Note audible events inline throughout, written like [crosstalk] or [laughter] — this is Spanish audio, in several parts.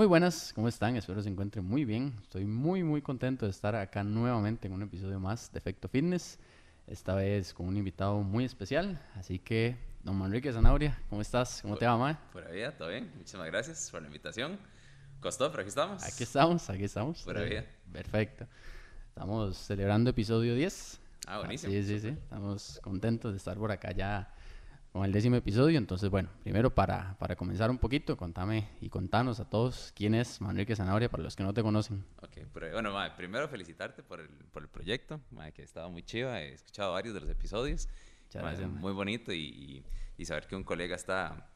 Muy buenas, ¿cómo están? Espero se encuentren muy bien. Estoy muy, muy contento de estar acá nuevamente en un episodio más de Efecto Fitness. Esta vez con un invitado muy especial. Así que, don Manrique Zanauria, ¿cómo estás? ¿Cómo te va, Mae? Pura vida, todo bien. Muchísimas gracias por la invitación. Costó, pero aquí estamos. Aquí estamos, aquí estamos. Pura vida. Perfecto. Estamos celebrando episodio 10. Ah, buenísimo. Sí, sí, sí. Estamos contentos de estar por acá ya con el décimo episodio. Entonces, bueno, primero para, para comenzar un poquito, contame y contanos a todos quién es Manrique Zanabria para los que no te conocen. Ok, pero, bueno, mae, primero felicitarte por el, por el proyecto, mae, que ha estado muy chiva. He escuchado varios de los episodios. Muchas Mae, gracias. Muy bonito y, y- saber que un colega está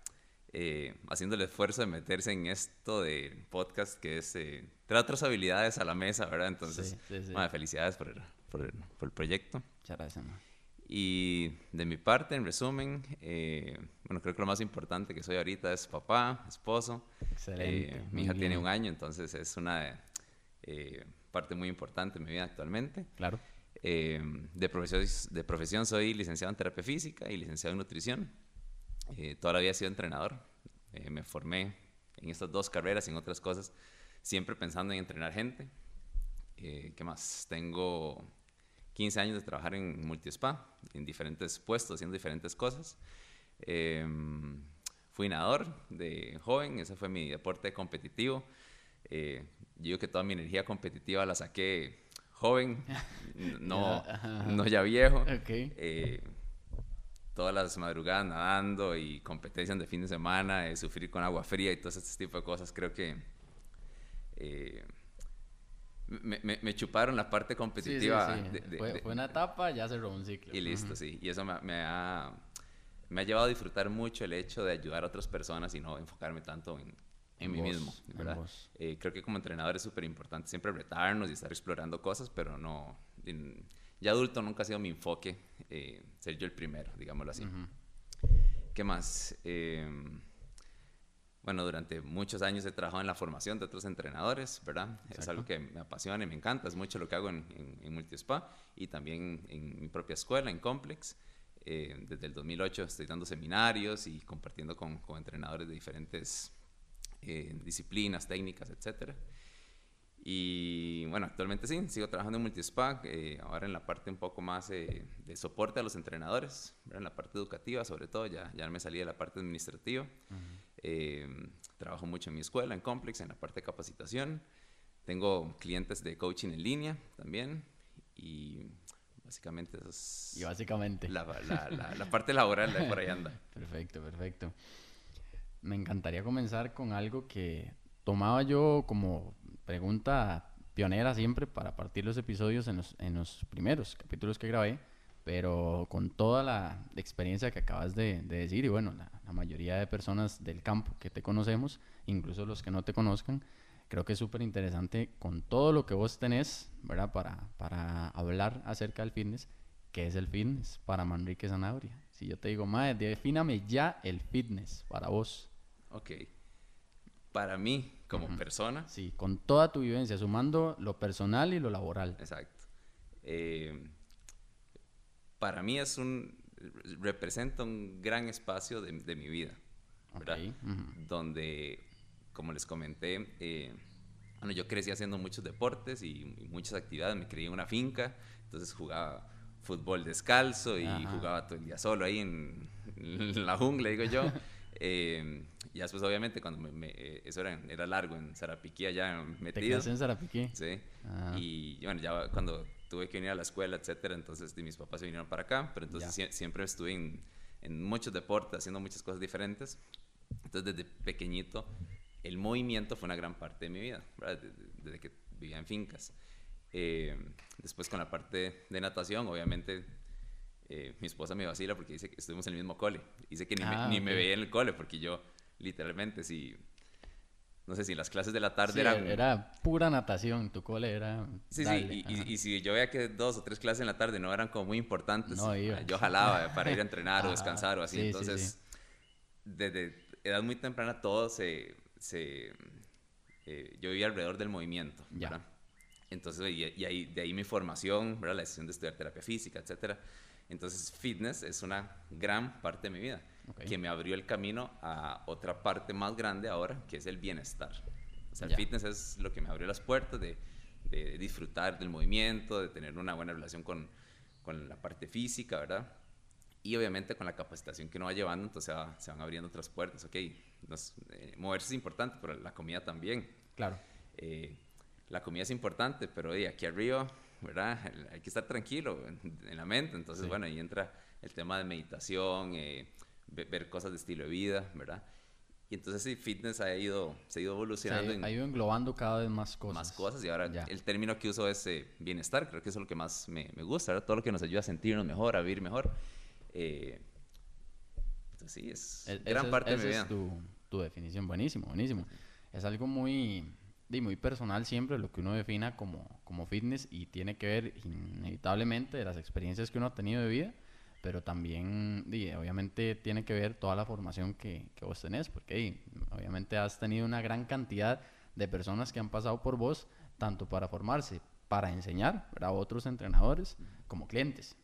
eh, haciendo el esfuerzo de meterse en esto de podcast que es eh, trae otras habilidades a la mesa, ¿verdad? Entonces, Sí, sí, sí. felicidades por el, por el, por el proyecto. Muchas gracias. Y de mi parte, en resumen, eh, bueno, creo que lo más importante que soy ahorita es papá, esposo. Excelente, Eh, mi hija tiene bien. un año, entonces es una eh, parte muy importante de mi vida actualmente. Claro. Eh, de, profesión, de profesión soy licenciado en terapia física y licenciado en nutrición. Eh, toda la vida he sido entrenador. Eh, me formé en estas dos carreras y en otras cosas, siempre pensando en entrenar gente. ¿Qué más? Tengo 15 años de trabajar en multispa, en diferentes puestos, haciendo diferentes cosas. Eh, fui nadador de joven, ese fue mi deporte competitivo. Eh, yo digo que toda mi energía competitiva la saqué joven, [laughs] no, no ya viejo. Ok. Eh, todas las madrugadas nadando y competencias de fin de semana, eh, sufrir con agua fría y todo ese tipo de cosas, creo que eh, me, me- me chuparon la parte Sí, sí, competitiva. sí. de- de- fue, una etapa, ya cerró un ciclo. y listo, sí. Y eso me, me ha, me ha llevado a disfrutar mucho el hecho de ayudar a otras personas y no enfocarme tanto en, mí vos, mismo, ¿verdad? Eh, creo que como entrenador es súper importante siempre retarnos y estar explorando cosas, pero no... en- ya adulto nunca ha sido mi enfoque eh, ser yo el primero, digámoslo así. Ujú. ¿Qué más? Eh, bueno, durante muchos años he trabajado en la formación de otros entrenadores, ¿verdad? Es Exacto. algo que me apasiona y me encanta, es mucho lo que hago en, en, en Multispa y también en mi propia escuela, en Complex. Eh, desde el 2008 estoy dando seminarios y compartiendo con, con entrenadores de diferentes eh, disciplinas, técnicas, etcétera. Y bueno, actualmente sí, sigo trabajando en Multispa, eh, ahora en la parte un poco más eh, de soporte a los entrenadores, ¿verdad? en la parte educativa sobre todo, ya, ya me salí de la parte administrativa. Eh, trabajo mucho en mi escuela, en Complex, en la parte de capacitación. Tengo clientes de coaching en línea también y básicamente eso es Y básicamente. la, la- la- la parte laboral de por ahí anda. [laughs] Perfecto, perfecto. Me encantaría comenzar con algo que tomaba yo como pregunta pionera siempre para partir los episodios en los, en los primeros capítulos que grabé, pero con toda la experiencia que acabas de, de decir y bueno, la, la mayoría de personas del campo que te conocemos, incluso los que no te conozcan, creo que es súper interesante con todo lo que vos tenés, ¿verdad? Para, para hablar acerca del fitness, ¿qué es el fitness para Manrique Zanabria? Si yo te digo, madre, defíname ya el fitness para vos. Ok. Para mí, como persona, Sí, con toda tu vivencia, sumando lo personal y lo laboral. Exacto. Eh, para mí es un representa un gran espacio de, de mi vida, ¿verdad? Donde, como les comenté, eh, bueno, yo crecí haciendo muchos deportes y, y muchas actividades. Me crié en una finca, entonces jugaba fútbol descalzo y Ajá. jugaba todo el día solo ahí en, en la jungla, digo yo. [laughs] Eh, y después, obviamente, cuando me, me- eh, eso era, era largo en Zarapiquí, allá ¿Te metido. quedaste en Zarapiquí? Sí. Ah. Y bueno, ya cuando tuve que venir a la escuela, etcétera, entonces mis papás se vinieron para acá, pero entonces sie- siempre estuve en, en muchos deportes, haciendo muchas cosas diferentes. Entonces, desde pequeñito, el movimiento fue una gran parte de mi vida. Desde, desde que vivía en fincas. Eh, después, con la parte de natación, obviamente, eh, mi esposa me vacila porque dice que estuvimos en el mismo cole. Dice que ni, Ah, me, ni me veía en el cole, porque yo, literalmente, si. No sé si las clases de la tarde Sí, eran. era pura natación, tu cole era... Sí, dale, sí, y, ajá. y, y si yo veía que dos o tres clases en la tarde no eran como muy importantes, No iba. yo jalaba para ir a entrenar o [laughs] descansar o así. sí, sí, Entonces, desde edad muy temprana todo se... se eh, yo vivía alrededor del movimiento, Ya. ¿verdad? Entonces, y, y ahí, de ahí mi formación, ¿verdad? La decisión de estudiar terapia física, etcétera. Entonces, fitness es una gran parte de mi vida Que me abrió el camino a otra parte más grande ahora, que es el bienestar. O sea, el fitness es lo que me abrió las puertas de, de, disfrutar del movimiento, de tener una buena relación con, con la parte física, ¿verdad? Y obviamente con la capacitación que uno va llevando, entonces se van abriendo otras puertas. Ok, eh, moverse es importante, pero la comida también. Claro. Eh, la comida es importante, pero aquí arriba, ¿verdad? Hay que estar tranquilo en, la mente. Entonces, bueno, ahí entra el tema de meditación, eh, ver cosas de estilo de vida, ¿verdad? Y entonces sí, fitness ha ido, se ha ido evolucionando. ha ido englobando cada vez más cosas. Más cosas y ahora el término que uso es eh, bienestar, creo que eso es lo que más me, me gusta, ¿verdad? todo lo que nos ayuda a sentirnos mejor, a vivir mejor. Eh, entonces sí, es e, gran parte de mi vida. es tu, tu, definición, buenísimo, buenísimo. Es algo muy, muy personal siempre lo que uno defina como, como fitness y tiene que ver inevitablemente de las experiencias que uno ha tenido de vida pero también, obviamente, tiene que ver toda la formación que, que vos tenés, porque obviamente has tenido una gran cantidad de personas que han pasado por vos, tanto para formarse, para enseñar a otros entrenadores, como clientes.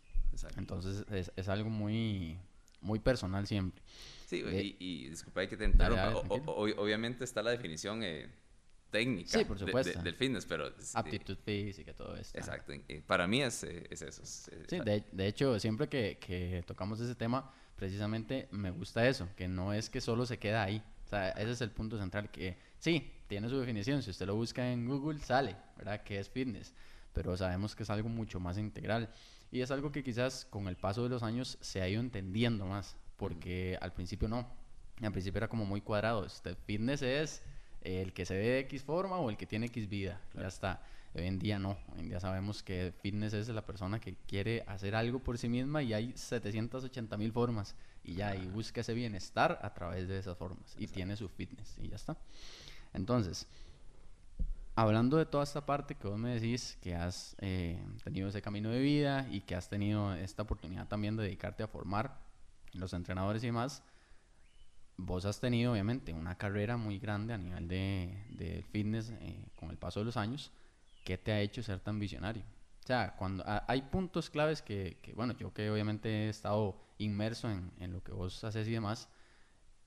Entonces, es, es, algo muy, muy personal siempre. Sí, y, y, disculpa, hay que te interrumpa. obviamente está la definición eh, técnica del fitness, pero... Aptitud física, todo esto. Exacto. Para mí es, eh, es eso. sí, de, de, hecho, siempre que, que, tocamos ese tema, precisamente me gusta eso, que no es que solo se queda ahí. O sea, ese es el punto central, que sí, tiene su definición. Si usted lo busca en Google, sale, ¿verdad? Que es fitness. Pero sabemos que es algo mucho más integral. Y es algo que quizás con el paso de los años se ha ido entendiendo más, porque al principio no. Al principio era como muy cuadrado. Este, fitness es el que se ve de X forma o el que tiene X vida. Ya está. Hoy en día no. Hoy en día sabemos que fitness es la persona que quiere hacer algo por sí misma y hay 780 mil formas. Y ya, y busca ese bienestar a través de esas formas. Y tiene su fitness y ya está. Entonces, hablando de toda esta parte que vos me decís, que has eh, tenido ese camino de vida y que has tenido esta oportunidad también de dedicarte a formar los entrenadores y demás, vos has tenido obviamente una carrera muy grande a nivel de, fitness eh, con el paso de los años. ¿Qué te ha hecho ser tan visionario? O sea, cuando hay puntos claves que, bueno, yo que obviamente he estado inmerso en, en, lo que vos haces y demás,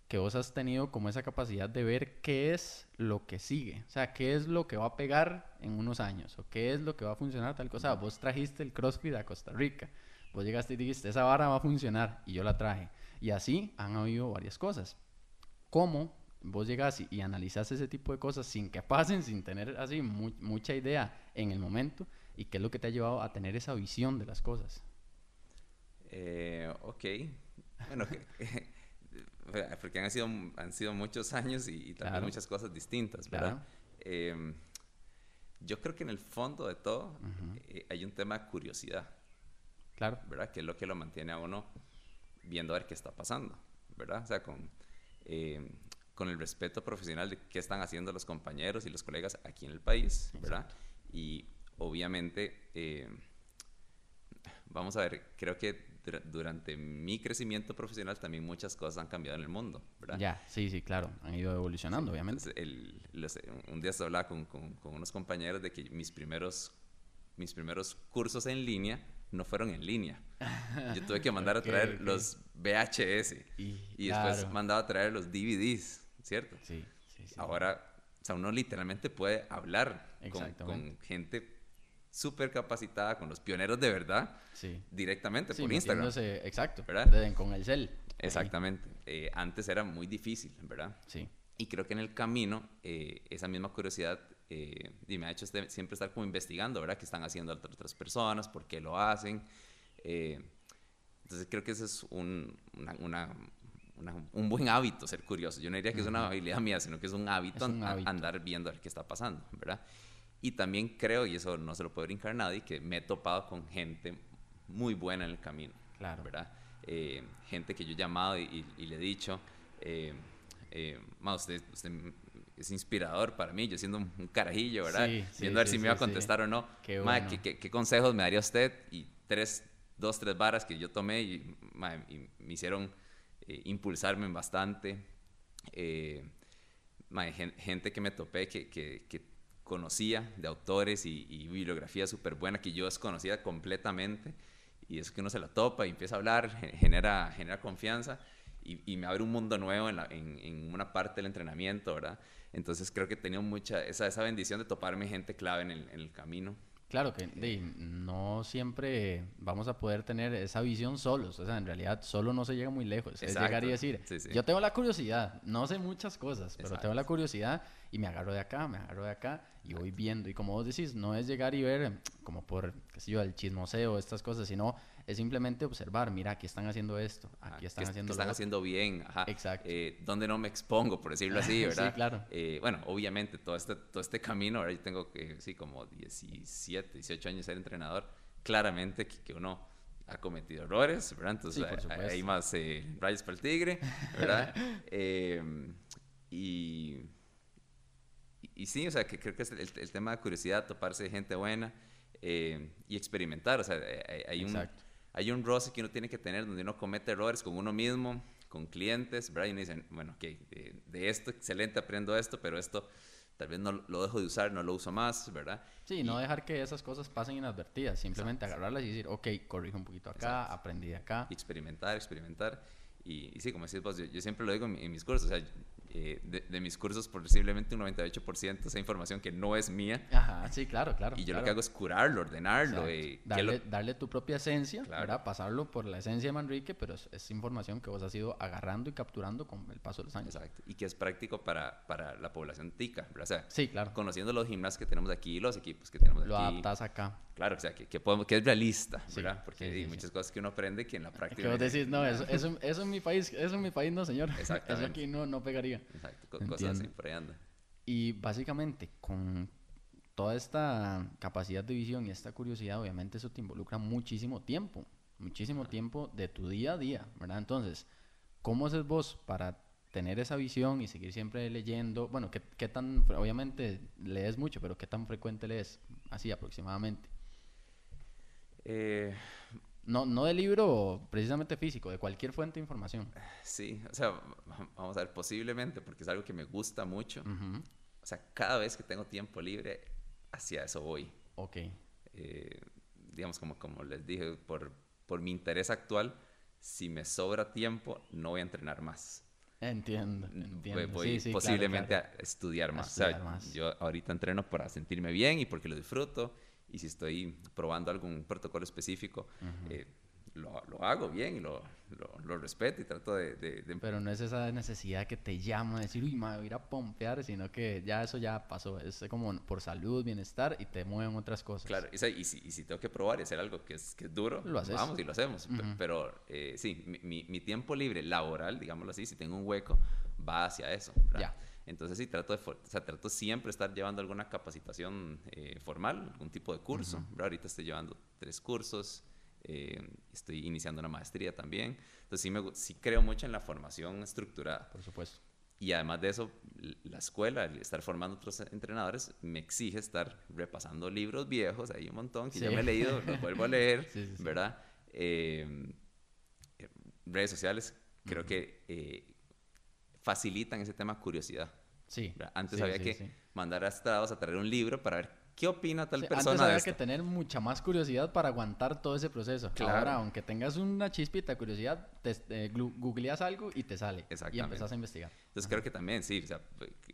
que vos has tenido como esa capacidad de ver qué es lo que sigue, o sea, qué es lo que va a pegar en unos años, o qué es lo que va a funcionar tal cosa. Vos trajiste el CrossFit a Costa Rica, vos llegaste y dijiste, esa vara va a funcionar, y yo la traje. Y así han habido varias cosas cómo vos llegas y, analizas ese tipo de cosas sin que pasen, sin tener así mucha idea en el momento y qué es lo que te ha llevado a tener esa visión de las cosas. Eh, ok, bueno, [laughs] porque han sido, han sido muchos años y, también muchas cosas distintas, ¿verdad? Em, yo creo que en el fondo de todo eh, hay un tema de curiosidad. Claro. ¿Verdad? Que es lo que lo mantiene a uno viendo a ver qué está pasando, ¿verdad? O sea, con eh, con el respeto profesional de qué están haciendo los compañeros y los colegas aquí en el país, ¿verdad? Y obviamente, eh, vamos a ver, creo que durante mi crecimiento profesional también muchas cosas han cambiado en el mundo, ¿verdad? Ya, sí, sí, claro, han ido evolucionando, obviamente. El, un día se hablaba con, con, con, unos compañeros de que mis primeros, mis primeros cursos en línea no fueron en línea. Yo tuve que [laughs] mandar a traer los VHS y, después mandaba a traer los DVDs, ¿cierto? Sí, sí, Ahora, o sea, uno literalmente puede hablar con, gente súper capacitada, con los pioneros de verdad, directamente por Instagram. Exacto, ¿verdad? Con el cel. Exactamente. Eh, antes era muy difícil, ¿verdad? Sí. Y creo que en el camino eh, esa misma curiosidad eh, y me ha hecho este, siempre estar como investigando, ¿verdad? ¿Qué están haciendo otras personas? ¿Por qué lo hacen? Eh, entonces creo que ese es un, un buen hábito ser curioso. Yo no diría que es una habilidad mía, sino que es un hábito, andar viendo a ver qué está pasando, ¿verdad? Y también creo, y eso no se lo puede brincar nadie, que me he topado con gente muy buena en el camino, claro. ¿verdad? Eh, gente que yo he llamado y, le he dicho, eh, usted, usted es inspirador para mí, yo siendo un carajillo, ¿verdad? Viendo a ver si me iba a contestar o no. Qué, ¿qué, consejos me daría usted? Y tres, dos, tres varas que yo tomé y, me hicieron eh, impulsarme bastante. Eh, gente que me topé que, que, conocía de autores y, y bibliografía súper buena que yo desconocía completamente. Y es que uno se la topa y empieza a hablar, genera, genera confianza. y, me abre un mundo nuevo en, en, una parte del entrenamiento, ¿verdad? Entonces creo que he tenido mucha, esa, esa bendición de toparme gente clave en el, en el camino. Claro que no siempre vamos a poder tener esa visión solos. O sea, en realidad solo no se llega muy lejos. Es llegar y decir, yo tengo la curiosidad, no sé muchas cosas, pero tengo la curiosidad y me agarro de acá, me agarro de acá y voy viendo. Y como vos decís, no es llegar y ver como por, qué sé yo, el chismoseo, estas cosas, sino es simplemente observar, mira, aquí están haciendo esto, aquí están haciendo que están haciendo bien, ajá. Exacto. Eh, donde no me expongo, por decirlo así, [laughs] ¿verdad? sí, claro. Eh, bueno, obviamente, todo este, todo este camino, ahora yo tengo, que sí, como 17, 18 años de ser entrenador, claramente que, uno ha cometido errores, ¿verdad? Entonces hay, más eh, rayos para el tigre, ¿verdad? [laughs] Em, y, y sí, o sea, que creo que es el, el tema de curiosidad, toparse de gente buena eh, y experimentar, o sea, hay, un hay un roce que uno tiene que tener donde uno comete errores con uno mismo, con clientes, ¿verdad? Y uno dice, bueno, ok, de, esto, excelente, aprendo esto, pero esto tal vez no lo dejo de usar, no lo uso más, ¿verdad? Sí, no dejar que esas cosas pasen inadvertidas, simplemente agarrarlas y decir, ok, corrijo un poquito acá, aprendí de acá. experimentar, experimentar. Y, sí, como decís vos, yo, siempre lo digo en, en, mis cursos, o sea, eh, de, mis cursos, posiblemente un 98% esa información que no es mía. Ajá, sí, claro, claro. Y yo lo que hago es curarlo, ordenarlo. Eh, darle, darle, tu propia esencia, ¿verdad? Pasarlo por la esencia de Manrique, pero es, información que vos has ido agarrando y capturando con el paso de los años. Exacto. Y que es práctico para, para la población tica, ¿verdad? O sea, sí, claro. Conociendo los gimnasios que tenemos aquí, los equipos que tenemos aquí. Lo adaptas acá. Claro, o sea, que, que, podemos, que es realista, ¿verdad? Porque hay muchas cosas que uno aprende que en la práctica... [laughs] Que vos decís, no, eso, eso, eso, en mi país, eso en mi país no, señor. [laughs] Eso aquí no, no pegaría. Exacto, cosas así, por ahí anda. Y básicamente, con toda esta capacidad de visión y esta curiosidad, obviamente eso te involucra muchísimo tiempo, muchísimo tiempo de tu día a día, ¿verdad? Entonces, ¿cómo haces vos para tener esa visión y seguir siempre leyendo? Bueno, ¿qué, qué tan, obviamente lees mucho, pero qué tan frecuente lees, así aproximadamente? Eh, no, no de libro precisamente físico, de cualquier fuente de información. Sí, o sea, vamos a ver, posiblemente, porque es algo que me gusta mucho. O sea, cada vez que tengo tiempo libre, hacia eso voy. Ok. Eh, digamos, como, como les dije, por, por mi interés actual, si me sobra tiempo, no voy a entrenar más. Entiendo, entiendo. Voy, posiblemente a estudiar más. o sea, yo ahorita entreno para sentirme bien y porque lo disfruto y si estoy probando algún protocolo específico, eh, lo, lo, hago bien y lo, lo, respeto y trato de, de, Pero no es esa necesidad que te llama a decir, uy, me voy a ir a pompear, sino que ya eso ya pasó. Es como por salud, bienestar y te mueven otras cosas. Claro, y, y, si, y si, tengo que probar y hacer algo que es, que es duro, lo vamos y lo hacemos. Pero eh, sí, mi, mi, tiempo libre laboral, digámoslo así, si tengo un hueco, va hacia eso. Ya. Entonces sí, trato, de, o sea, trato siempre de estar llevando alguna capacitación eh, formal, algún tipo de curso. Ahorita estoy llevando tres cursos, eh, estoy iniciando una maestría también. Entonces sí, me, sí creo mucho en la formación estructurada. Por supuesto. Y además de eso, la escuela, el estar formando otros entrenadores, me exige estar repasando libros viejos, hay un montón que ya me he leído, los vuelvo a leer, [laughs] ¿verdad? Eh, redes sociales, creo que facilitan ese tema curiosidad. Sí. Antes había que mandar a Estados a traer un libro para ver qué opina tal persona. Antes había que tener mucha más curiosidad para aguantar todo ese proceso. Claro. Ahora, aunque tengas una chispita de curiosidad, te, eh, googleas algo y te sale. Y empezás a investigar. Entonces creo que también, sí, o sea,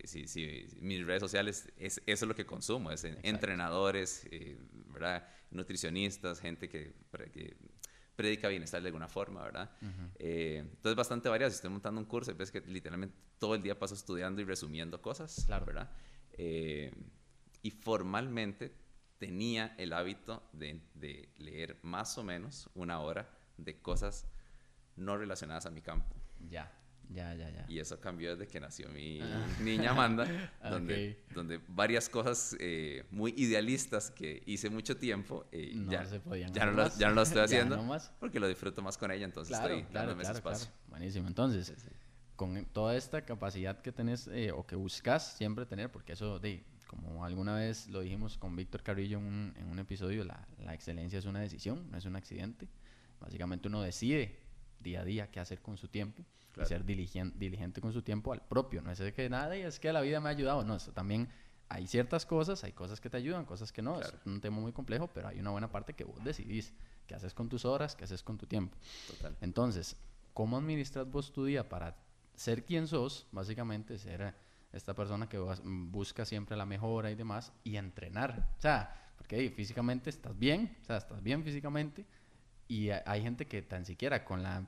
sí, mis redes sociales, es, eso es lo que consumo, es entrenadores, eh, ¿verdad? nutricionistas, gente que, que predica bienestar de alguna forma, ¿verdad? Eh, entonces, bastante variado. Si estoy montando un curso, ves que literalmente todo el día paso estudiando y resumiendo cosas, claro. ¿verdad? Eh, y formalmente tenía el hábito de, de, leer más o menos una hora de cosas no relacionadas a mi campo. Ya. Ya, ya, ya. Y eso cambió desde que nació mi ah. [laughs] niña Amanda, [laughs] donde, donde varias cosas eh, muy idealistas que hice mucho tiempo eh, ya, se podían ya, no lo, ya, no lo, estoy [laughs] haciendo porque lo disfruto más con ella, entonces estoy claro, dándome ese espacio. Buenísimo, entonces, con toda esta capacidad que tenés eh, o que buscas siempre tener, porque eso, de, como alguna vez lo dijimos con Víctor Carrillo en un, en un episodio, la, la excelencia es una decisión, no es un accidente. Básicamente uno decide día a día qué hacer con su tiempo y ser diligente, diligente con su tiempo al propio. No es que nada y es que la vida me ha ayudado. No, eso también hay ciertas cosas, hay cosas que te ayudan, cosas que no. Es un tema muy complejo, pero hay una buena parte que vos decidís qué haces con tus horas, qué haces con tu tiempo. Total. Entonces, ¿cómo administras vos tu día para ser quien sos, básicamente, ser esta persona que busca siempre la mejora y demás, y entrenar? O sea, porque físicamente estás bien, o sea, estás bien físicamente, y hay gente que tan siquiera con la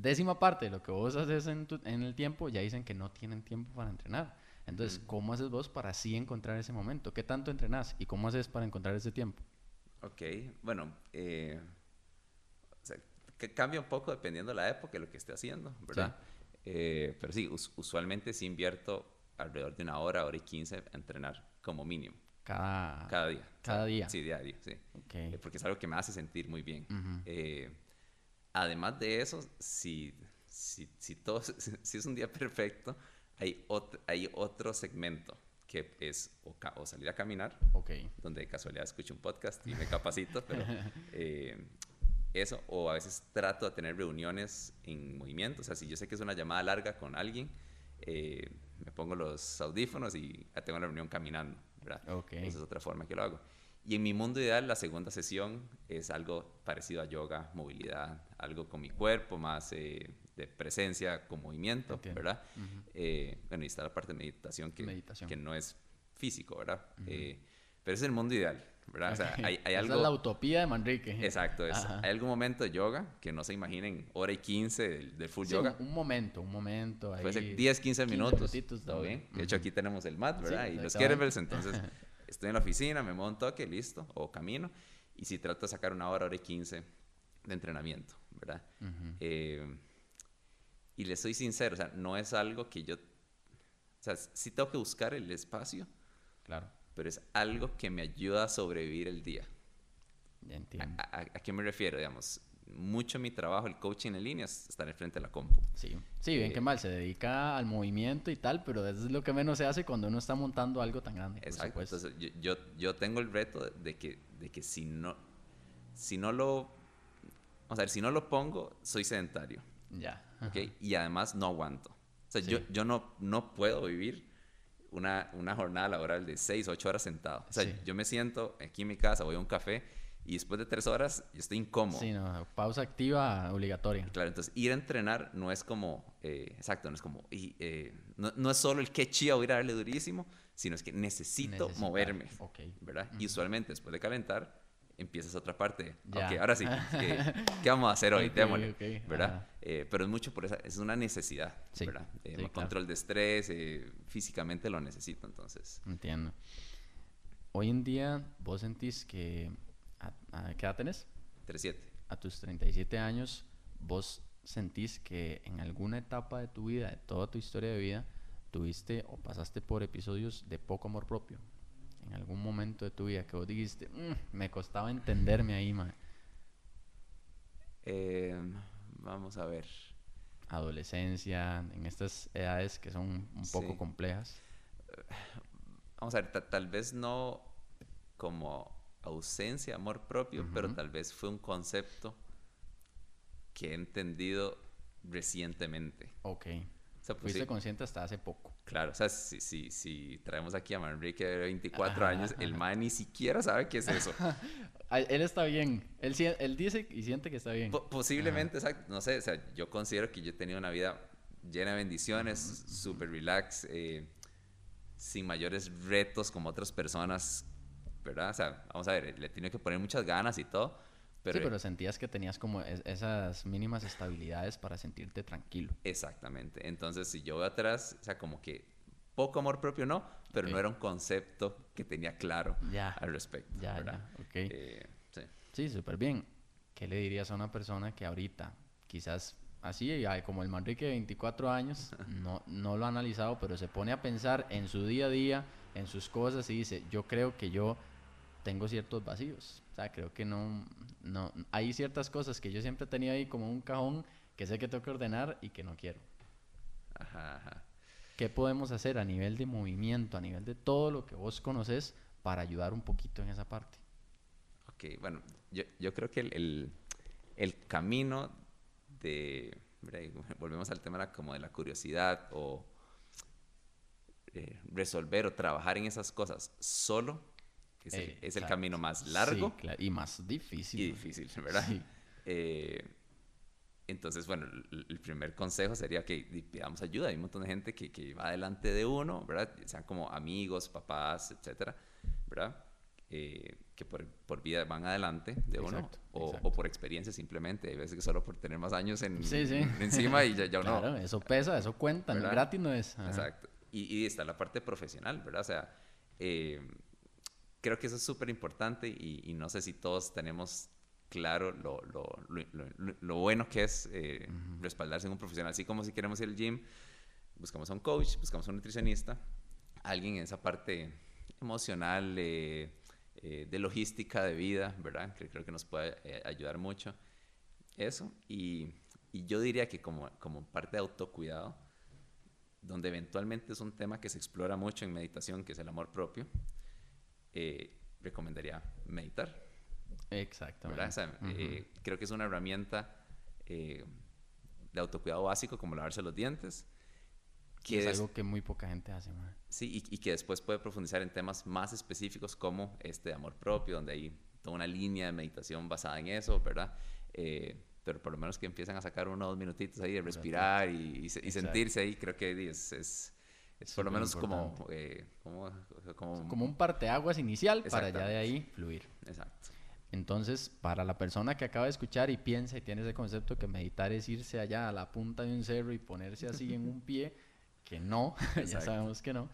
décima parte de lo que vos haces en, en el tiempo, ya dicen que no tienen tiempo para entrenar. Entonces, ¿cómo haces vos para así encontrar ese momento? ¿Qué tanto entrenás y cómo haces para encontrar ese tiempo? Ok, bueno, eh, que cambia un poco dependiendo de la época y lo que esté haciendo, ¿verdad? Eh, pero sí, usualmente sí invierto alrededor de una hora, hora y quince a entrenar como mínimo. Cada, cada día. Cada día. Sí, diario, sí. Okay. Eh, porque es algo que me hace sentir muy bien. Además de eso, si, si, si, todo, [laughs] si es un día perfecto, hay otro, hay otro segmento que es o, salir a caminar, okay. donde de casualidad escucho un podcast y me capacito, pero [laughs] eh, eso, o a veces trato de tener reuniones en movimiento, o sea, si yo sé que es una llamada larga con alguien, eh, me pongo los audífonos y tengo una reunión caminando, ¿verdad? Okay. Esa es otra forma que lo hago. Y en mi mundo ideal, la segunda sesión es algo parecido a yoga, movilidad, algo con mi cuerpo, más eh, de presencia con movimiento, ¿verdad? Eh, bueno, y está la parte de meditación que, que no es físico, ¿verdad? Eh, pero es el mundo ideal, ¿verdad? O sea, hay, hay algo... Esa es la utopía de Manrique. Exacto, es, hay algún momento de yoga que no se imaginen hora y 15 del, full yoga. Un, momento, un momento. Ahí, Puede ser 10, 15 minutos. Todo bien. De hecho, aquí tenemos el mat, ¿verdad? y los kettlebells, entonces [laughs] estoy en la oficina, me monto aquí, listo, o camino. Y si trato de sacar una hora, hora y 15 de entrenamiento, ¿verdad? eh, y le soy sincero, o sea, no es algo que yo... O sea, sí tengo que buscar el espacio. Claro. Pero es algo que me ayuda a sobrevivir el día. Ya entiendo. ¿A, qué me refiero? Digamos, mucho mi trabajo, el coaching en línea, es estar enfrente de la compu. Sí, sí, bien eh, que mal, se dedica al movimiento y tal, pero eso es lo que menos se hace cuando uno está montando algo tan grande. Exacto, entonces yo, yo, tengo el reto de que, de que si no, si no lo, vamos a ver, si no lo pongo, soy sedentario. Ya. Y además no aguanto. O sea, yo, yo no, no puedo vivir una, una jornada laboral de 6, 8 horas sentado. O sea, yo me siento aquí en mi casa, voy a un café y después de 3 horas yo estoy incómodo. Sí, no, pausa activa obligatoria. Claro, entonces ir a entrenar no es como, eh, exacto, no es como, y, eh, no, no, es solo el que chía voy a darle durísimo, sino es que necesito moverme. ¿Verdad? Y usualmente después de calentar, empiezas otra parte. Ya. Ok, ahora sí, [laughs] ¿qué, vamos a hacer hoy? Okay, ¿verdad? Eh, pero es mucho por esa, es una necesidad, ¿verdad? Eh, control de estrés, eh, físicamente lo necesito, entonces. Entiendo. Hoy en día, ¿vos sentís que... ¿A, qué edad tenés? 37. A tus 37 años, ¿vos sentís que en alguna etapa de tu vida, de toda tu historia de vida, tuviste o pasaste por episodios de poco amor propio? en algún momento de tu vida que vos dijiste, mm, me costaba entenderme ahí, man? Em, vamos a ver. Adolescencia, en estas edades que son un poco complejas. Vamos a ver, tal vez no como ausencia, amor propio, pero tal vez fue un concepto que he entendido recientemente. Ok. O pues Fuiste consciente hasta hace poco. Claro, o sea, si, si, si traemos aquí a Manrique de 24 años, el man ni siquiera sabe qué es eso. [laughs] él está bien. Él, él, dice y siente que está bien. posiblemente, exacto. No sé, o sea, yo considero que yo he tenido una vida llena de bendiciones, súper relax, eh, sin mayores retos como otras personas, ¿verdad? O sea, vamos a ver, le tiene que poner muchas ganas y todo sí, pero sentías que tenías como esas mínimas estabilidades para sentirte tranquilo. Exactamente. Entonces, si yo voy atrás, o sea, como que poco amor propio no, pero no era un concepto que tenía claro al respecto. Ya, ¿verdad? ya, ok. Eh, sí, súper bien. ¿Qué le dirías a una persona que ahorita, quizás así, como el Manrique de 24 años, [laughs] no, no lo ha analizado, pero se pone a pensar en su día a día, en sus cosas y dice, yo creo que yo tengo ciertos vacíos. O sea, creo que no, no, hay ciertas cosas que yo siempre tenía ahí como un cajón que sé que tengo que ordenar y que no quiero. Ajá, ajá. ¿Qué podemos hacer a nivel de movimiento, a nivel de todo lo que vos conoces para ayudar un poquito en esa parte? Ok, bueno, yo, yo creo que el, el, el, camino de, [laughs] volvemos al tema como de la curiosidad o eh, resolver o trabajar en esas cosas solo es, el, camino más largo. y más difícil. Y difícil, ¿verdad? Eh, entonces, bueno, el, primer consejo sería que pidamos ayuda. Hay un montón de gente que, que va delante de uno, ¿verdad? Sean como amigos, papás, etcétera, ¿verdad? Eh, que por, por, vida van adelante de uno o, o, por experiencia simplemente. Hay veces que solo por tener más años en, encima y ya, ya uno... Claro, eso pesa, eso cuenta, ¿verdad? gratis no es. Exacto. Y, y, está la parte profesional, ¿verdad? O sea, eh, creo que eso es súper importante y, y, no sé si todos tenemos claro lo, lo, lo, lo bueno que es eh, respaldarse en un profesional. Así como si queremos ir al gym, buscamos a un coach, buscamos a un nutricionista, alguien en esa parte emocional, eh, eh, de logística de vida, ¿verdad? Que creo que nos puede ayudar mucho. Eso. Y, y, yo diría que como, como parte de autocuidado, donde eventualmente es un tema que se explora mucho en meditación, que es el amor propio, recomendaría meditar Exactamente. Eh, creo que es una herramienta eh, de autocuidado básico como lavarse los dientes. Que es, algo que muy poca gente hace. Sí, y, que después puede profundizar en temas más específicos como este amor propio, donde hay toda una línea de meditación basada en eso, ¿verdad? Eh, pero por lo menos que empiezan a sacar uno o dos minutitos ahí de respirar y, sentirse ahí, creo que es, es, es por lo menos como, como, como, como, un parteaguas inicial para ya de ahí fluir. Exacto. Entonces, para la persona que acaba de escuchar y piensa y tiene ese concepto que meditar es irse allá a la punta de un cerro y ponerse así en un [laughs] pie, que no, [laughs] ya sabemos que no,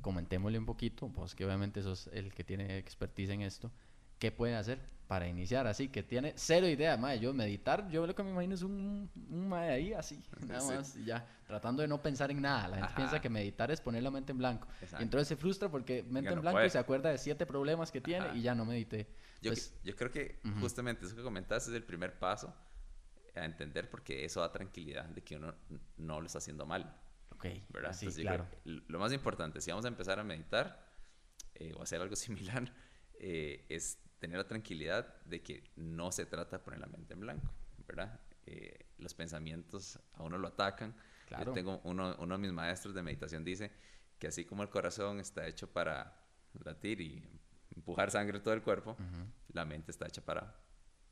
comentémosle un poquito, pues que obviamente sos el que tiene expertise en esto, ¿qué puede hacer para iniciar así? Que tiene cero idea, madre, yo meditar, yo lo que me imagino es un, un ahí así, nada más, y ya, tratando de no pensar en nada. La gente piensa que meditar es poner la mente en blanco. Y entonces se frustra porque mente en blanco y se acuerda de siete problemas que tiene y ya no medité. Yo, pues yo creo que justamente eso que comentaste es el primer paso a entender porque eso da tranquilidad de que uno no lo está haciendo mal. Ok. ¿Verdad? Sí, claro. lo más importante, si vamos a empezar a meditar eh, o hacer algo [laughs] similar, eh, es tener la tranquilidad de que no se trata de poner la mente en blanco, ¿verdad? Eh, los pensamientos a uno lo atacan. Claro. Yo tengo uno, uno de mis maestros de meditación dice que así como el corazón está hecho para latir y empujar sangre todo el cuerpo, la mente está hecha para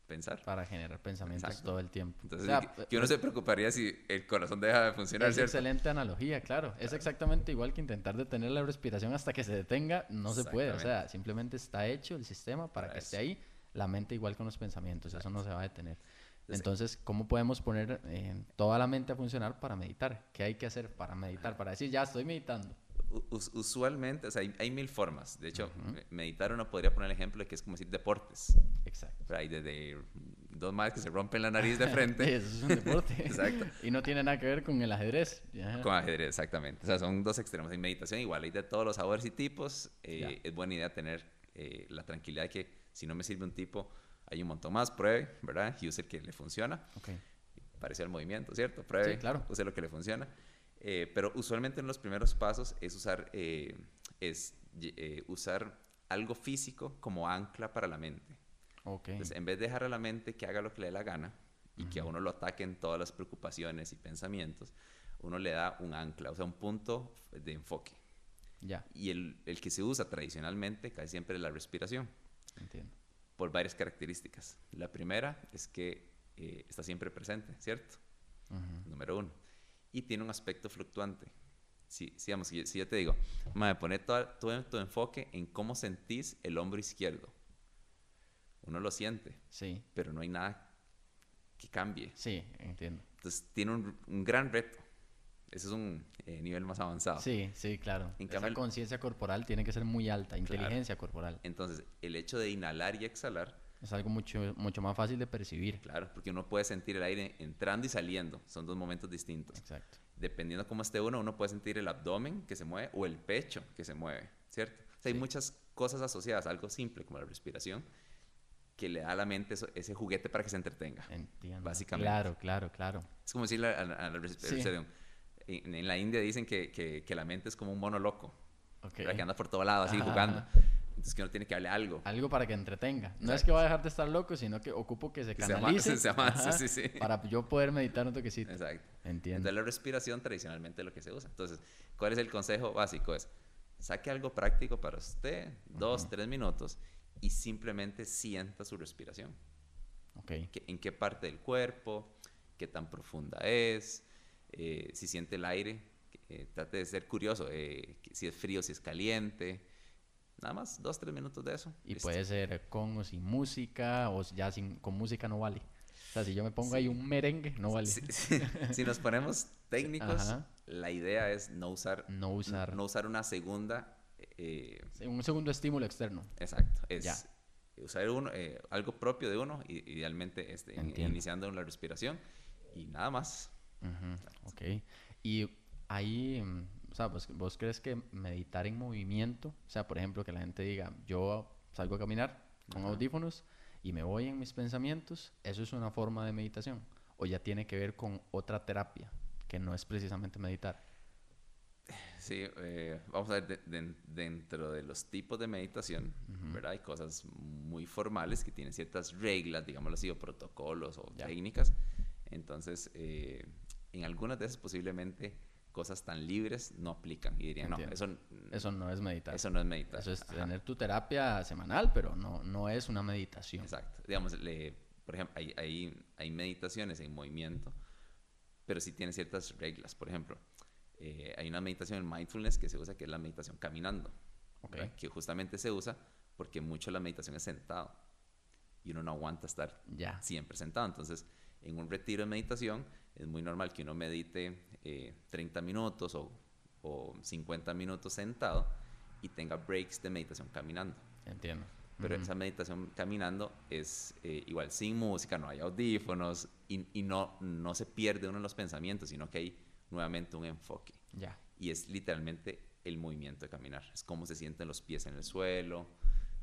pensar. Para generar pensamientos todo el tiempo. Entonces, que, uno se preocuparía si el corazón deja de funcionar. Es excelente analogía, claro. Es exactamente igual que intentar detener la respiración hasta que se detenga, no se puede. O sea, simplemente está hecho el sistema para, que esté ahí. La mente igual con los pensamientos, eso no se va a detener. Entonces, ¿cómo podemos poner eh, toda la mente a funcionar para meditar? ¿Qué hay que hacer para meditar? Para decir, ya estoy meditando usualmente, o sea, hay, mil formas. De hecho, meditar uno podría poner el ejemplo de que es como decir deportes. Exacto. Hay desde dos más que se rompen la nariz de frente. [laughs] Eso es un deporte. [laughs] Exacto. y no tiene nada que ver con el ajedrez. Con ajedrez, exactamente. O sea, son dos extremos. En meditación igual, hay de todos los sabores y tipos. Eh, es buena idea tener eh, la tranquilidad de que si no me sirve un tipo, hay un montón más. Pruebe, ¿verdad? Y use el que le funciona. Okay. Parece el movimiento, ¿cierto? Pruebe, sí, claro. use lo que le funciona. Eh, pero usualmente en los primeros pasos es usar, eh, es, eh, usar algo físico como ancla para la mente. Okay. Entonces, en vez de dejar a la mente que haga lo que le dé la gana y que a uno lo ataquen todas las preocupaciones y pensamientos, uno le da un ancla, o sea, un punto de enfoque. Ya. Y el, el, que se usa tradicionalmente casi siempre es la respiración. Entiendo. Por varias características. La primera es que está siempre presente, ¿cierto? Número uno y tiene un aspecto fluctuante. Si, digamos, si, yo te digo, me pone todo, todo, tu enfoque en cómo sentís el hombro izquierdo. Uno lo siente, sí. pero no hay nada que cambie. Sí, entiendo. Entonces tiene un, un gran reto. Ese es un eh, nivel más avanzado. Sí, sí, claro. En Esa conciencia corporal tiene que ser muy alta, inteligencia corporal. Entonces, el hecho de inhalar y exhalar es algo mucho, mucho más fácil de percibir. Claro, porque uno puede sentir el aire entrando y saliendo. Son dos momentos distintos. Exacto. Dependiendo cómo esté uno, uno puede sentir el abdomen que se mueve o el pecho que se mueve, ¿cierto? O sea, hay muchas cosas asociadas a algo simple como la respiración que le da a la mente ese juguete para que se entretenga. Entiendo. Básicamente. Claro, claro, claro. Es como decirle a, la respiración. En, la India dicen que, que, la mente es como un mono loco. Okay. Que anda por todo lado así jugando. Entonces que uno tiene que darle algo. Algo para que entretenga. No es que va a dejar de estar loco, sino que ocupo que se canalice. [laughs] Se se sí, sí. Para yo poder meditar un toquecito. Exacto. Entiendo. Entonces la respiración tradicionalmente es lo que se usa. Entonces, ¿cuál es el consejo básico? Es, saque algo práctico para usted, dos, tres minutos, y simplemente sienta su respiración. Okay. ¿En qué parte del cuerpo? qué tan profunda es, eh, si siente el aire, eh, trate de ser curioso, eh, si es frío, si es caliente. Nada más, dos, tres minutos de eso. Y puede ser con o sin música, o ya sin, con música no vale. O sea, si yo me pongo ahí un merengue, no vale. si nos ponemos [laughs] técnicos, la idea es no usar, no usar, no usar una segunda... un segundo estímulo externo. Exacto. Es usar uno, algo propio de uno, idealmente este, iniciando la respiración y nada más. Ok. Y ahí, mm, o sea, ¿vos, ¿vos, crees que meditar en movimiento, o sea, por ejemplo, que la gente diga, yo salgo a caminar con audífonos y me voy en mis pensamientos, eso es una forma de meditación? ¿O ya tiene que ver con otra terapia, que no es precisamente meditar? Sí, eh, vamos a ver, dentro de los tipos de meditación, ¿verdad? Hay cosas muy formales que tienen ciertas reglas, digámoslo así, o protocolos o técnicas. Entonces, eh, en algunas de esas posiblemente cosas tan libres no aplican y dirían, no, eso, eso no es meditar. Eso no es meditar. Eso es tener tu terapia semanal, pero no, no es una meditación. Exacto. Digamos, le, por ejemplo, hay, hay, hay, meditaciones en movimiento, pero sí tiene ciertas reglas. Por ejemplo, eh, hay una meditación en mindfulness que se usa, que es la meditación caminando, que justamente se usa porque mucho la meditación es sentado y uno no aguanta estar ya. siempre sentado. Entonces, en un retiro de meditación, es muy normal que uno medite 30 eh, minutos o, o, 50 minutos sentado y tenga breaks de meditación caminando. Entiendo. Pero esa meditación caminando es eh, igual sin música, no hay audífonos y, y, no, no se pierde uno en los pensamientos, sino que hay nuevamente un enfoque. Ya. Y es literalmente el movimiento de caminar. Es cómo se sienten los pies en el suelo,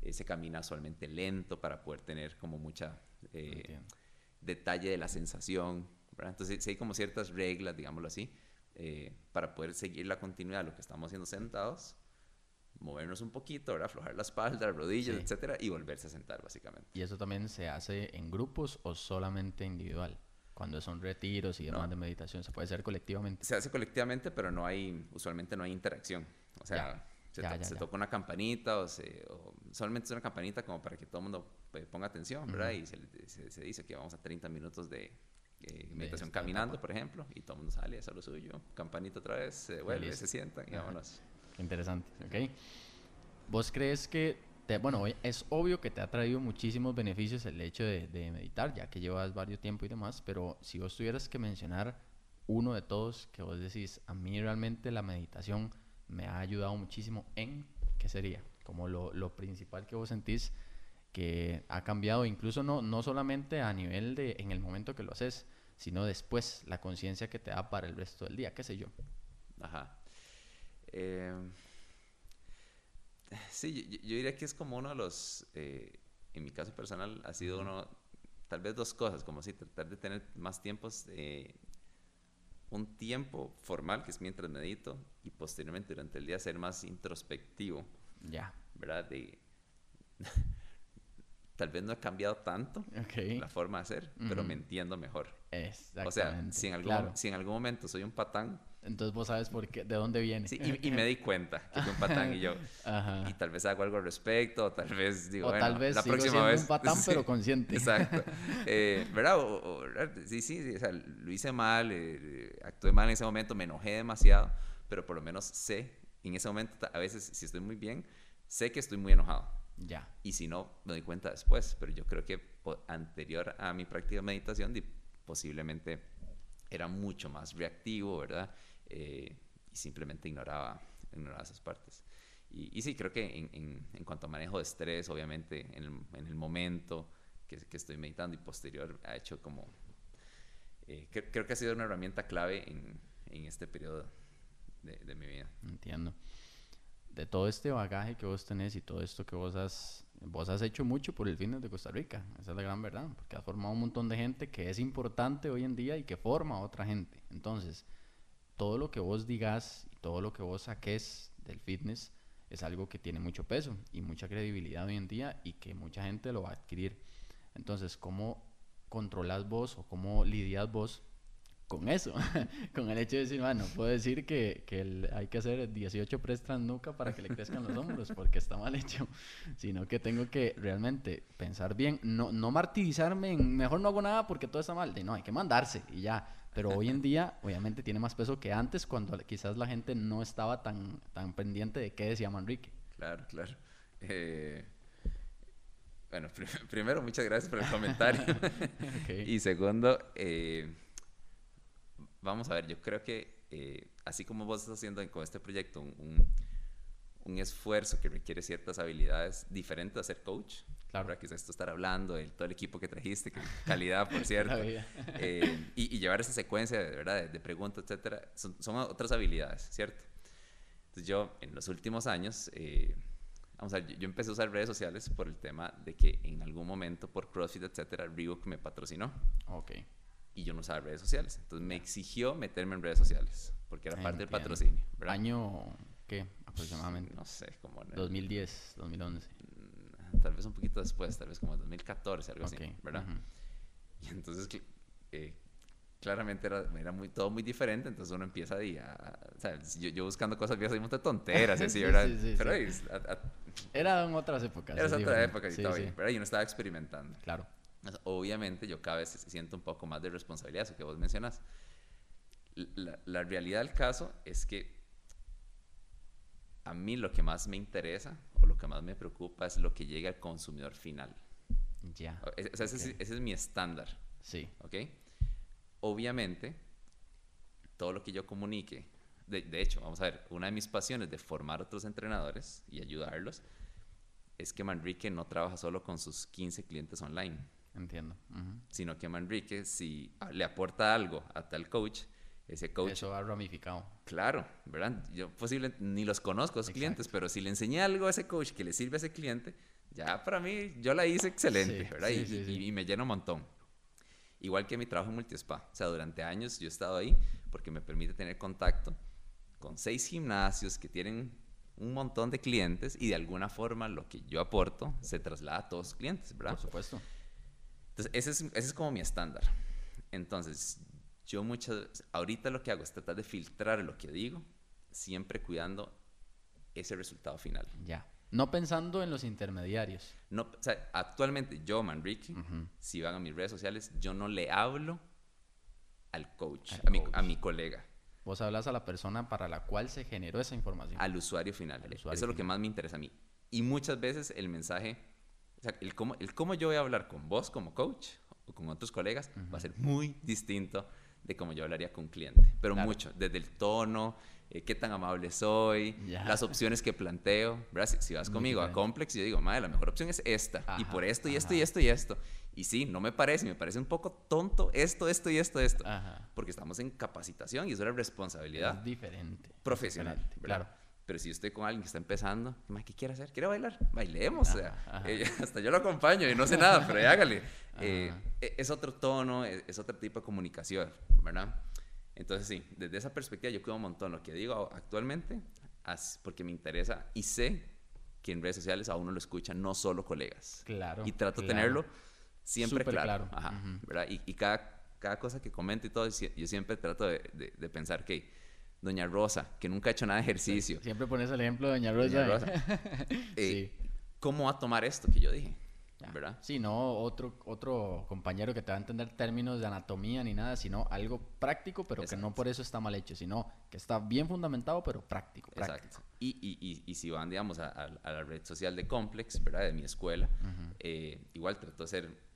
eh, se camina solamente lento para poder tener como mucha detalle de la sensación entonces, sí hay como ciertas reglas, digámoslo así, eh, para poder seguir la continuidad de lo que estamos haciendo sentados, movernos un poquito, aflojar la espalda, las rodillas, etcétera, y volverse a sentar, básicamente. ¿Y eso también se hace en grupos o solamente individual? Cuando son retiros y demás de meditación, ¿se puede hacer colectivamente? Se hace colectivamente, pero no hay, usualmente no hay interacción. O sea, se, toca una campanita o, se, solamente es una campanita como para que todo el mundo eh, ponga atención, ¿verdad? Y se, se, dice que vamos a 30 minutos de, eh, meditación caminando, por ejemplo, y todo el mundo sale, hace lo suyo, campanita otra vez, se vuelve, se sientan y vámonos. interesante, ¿ok? ¿Vos crees que, te, bueno, es obvio que te ha traído muchísimos beneficios el hecho de, meditar, ya que llevas varios tiempo y demás, pero si vos tuvieras que mencionar uno de todos que vos decís, a mí realmente la meditación me ha ayudado muchísimo en, ¿qué sería? Como lo, lo principal que vos sentís que ha cambiado, incluso no, no solamente a nivel de en el momento que lo haces, sino después, la conciencia que te da para el resto del día, qué sé yo. Ajá. Eh, sí, yo, diría que es como uno de los, eh, en mi caso personal, ha sido uno, tal vez dos cosas, como si tratar de tener más tiempos, eh, un tiempo formal, que es mientras medito, y posteriormente durante el día ser más introspectivo. Ya. ¿Verdad? De, tal vez no he cambiado tanto la forma de hacer, pero me entiendo mejor. O sea, si en, algún, si en algún momento soy un patán. Entonces vos sabes por qué, de dónde viene. Sí, y, me di cuenta que soy un patán y yo. [laughs] Y tal vez hago algo al respecto, o tal vez digo, o bueno, tal vez la próxima vez. un patán, [laughs] pero consciente. Exacto. [laughs] Eh, ¿Verdad? sí, sí, o sea, lo hice mal, eh, actué mal en ese momento, me enojé demasiado, pero por lo menos sé, en ese momento, a veces, si estoy muy bien, sé que estoy muy enojado ya. Y si no, me doy cuenta después. Pero yo creo que anterior a mi práctica de meditación, posiblemente era mucho más reactivo, ¿verdad? Eh, y simplemente ignoraba, ignoraba esas partes. Y, y sí, creo que en, en, cuanto a manejo de estrés, obviamente, en el, en el momento que, que, estoy meditando y posterior, ha hecho como... Eh, creo que ha sido una herramienta clave en, en este periodo de, de mi vida. Entiendo de todo este bagaje que vos tenés y todo esto que vos has, vos has hecho mucho por el fitness de Costa Rica. Esa es la gran verdad, porque has formado un montón de gente que es importante hoy en día y que forma a otra gente. Entonces, todo lo que vos digas y todo lo que vos saques del fitness es algo que tiene mucho peso y mucha credibilidad hoy en día y que mucha gente lo va a adquirir. Entonces, ¿cómo controlas vos o cómo lidias vos con eso, [laughs] con el hecho de decir, bueno, no puedo decir que, que hay que hacer 18 press nuca para que le crezcan los hombros, porque está mal hecho, [laughs] sino que tengo que realmente pensar bien, no, no martirizarme en mejor no hago nada porque todo está mal, de no, hay que mandarse y ya. Pero hoy en día, obviamente, tiene más peso que antes, cuando quizás la gente no estaba tan, tan pendiente de qué decía Manrique. Claro, claro. Eh, bueno, [laughs] primero, muchas gracias por el comentario. Y segundo, eh, vamos a ver, yo creo que eh, así como vos estás haciendo con este proyecto un, un, esfuerzo que requiere ciertas habilidades diferentes a ser coach, claro, quizás esto estar hablando de todo el equipo que trajiste, que [laughs] calidad, por cierto, eh, y, llevar esa secuencia de, ¿verdad? de, preguntas, etcétera, son, son, otras habilidades, ¿cierto? Entonces yo en los últimos años, eh, vamos a ver, yo, empecé a usar redes sociales por el tema de que en algún momento por CrossFit, etcétera, Reebok me patrocinó. Ok y yo no usaba redes sociales. Entonces me exigió meterme en redes sociales, porque era parte del patrocinio. ¿Año qué aproximadamente? No sé, como... En 2010, 2011. Mm, tal vez un poquito después, tal vez como 2014, algo así, ¿verdad? Y entonces, eh, claramente era, era, muy, todo muy diferente, entonces uno empieza a... o sea, yo, yo, buscando cosas viejas, hay muchas tonteras, [laughs] así, ¿verdad? Pero era en otras épocas. Era en otras épocas y todo bien, ¿verdad? Y uno estaba experimentando. Claro. Obviamente yo cada vez siento un poco más de responsabilidad, eso que vos mencionas. La, realidad del caso es que a mí lo que más me interesa o lo que más me preocupa es lo que llega al consumidor final. Ya. ese, es, mi estándar. Sí. ¿Ok? Obviamente, todo lo que yo comunique, de, de, hecho, vamos a ver, una de mis pasiones de formar otros entrenadores y ayudarlos es que Manrique no trabaja solo con sus 15 clientes online Entiendo. Sino que Manrique, si le aporta algo a tal coach, ese coach... Eso va ramificado. Claro, ¿verdad? Yo posible ni los conozco a esos clientes, pero si le enseñé algo a ese coach que le sirve a ese cliente, ya para mí yo la hice excelente, ¿verdad? y, me llena un montón. Igual que mi trabajo en Multispa. O sea, durante años yo he estado ahí porque me permite tener contacto con seis gimnasios que tienen un montón de clientes y de alguna forma lo que yo aporto se traslada a todos los clientes, ¿verdad? Por supuesto. Entonces, ese es, ese es como mi estándar. Entonces, yo muchas, ahorita lo que hago es tratar de filtrar lo que digo, siempre cuidando ese resultado final. Ya. No pensando en los intermediarios. No, o sea, actualmente yo, Manrique, si van a mis redes sociales, yo no le hablo al coach, a, Mi, a, Mi, colega. Vos hablas a la persona para la cual se generó esa información. Al usuario final. Eso es lo que más me interesa a mí. Y muchas veces el mensaje o sea, el cómo, el cómo yo voy a hablar con vos como coach o con otros colegas va a ser muy distinto de cómo yo hablaría con un cliente. Pero mucho, desde el tono, eh, qué tan amable soy, las opciones que planteo. ¿verdad? Si, vas conmigo a Complex, yo digo, madre, la mejor opción es esta. y por esto, y esto, y esto, y esto. Y sí, no me parece, me parece un poco tonto esto, esto y esto, esto. Porque estamos en capacitación y eso es responsabilidad. Es diferente. Profesional. Claro. Pero si yo estoy con alguien que está empezando, ¿qué quiere hacer? ¿Quiere bailar? Bailemos. Eh, [laughs] hasta yo lo acompaño y no sé nada, pero hágale. Eh, e, es otro tono, es, es, otro tipo de comunicación, ¿verdad? Entonces, sí, desde esa perspectiva yo cuido un montón lo que digo actualmente, porque me interesa y sé que en redes sociales a uno lo escuchan no solo colegas. Claro. Y trato de tenerlo siempre claro. Ajá, ¿verdad? Y, y, cada, cada cosa que comento y todo, yo siempre trato de, de, de pensar que Doña Rosa, que nunca ha hecho nada de ejercicio. Siempre pones el ejemplo de Doña Rosa. [laughs] Eh, ¿Cómo va a tomar esto que yo dije? ¿Verdad? Sí, no otro, otro compañero que te va a entender términos de anatomía ni nada, sino algo práctico, pero que no por eso está mal hecho, sino que está bien fundamentado, pero práctico. Exacto. Y, y, y, si van, digamos, a, la red social de Complex, ¿verdad? De mi escuela, eh, igual trato de ser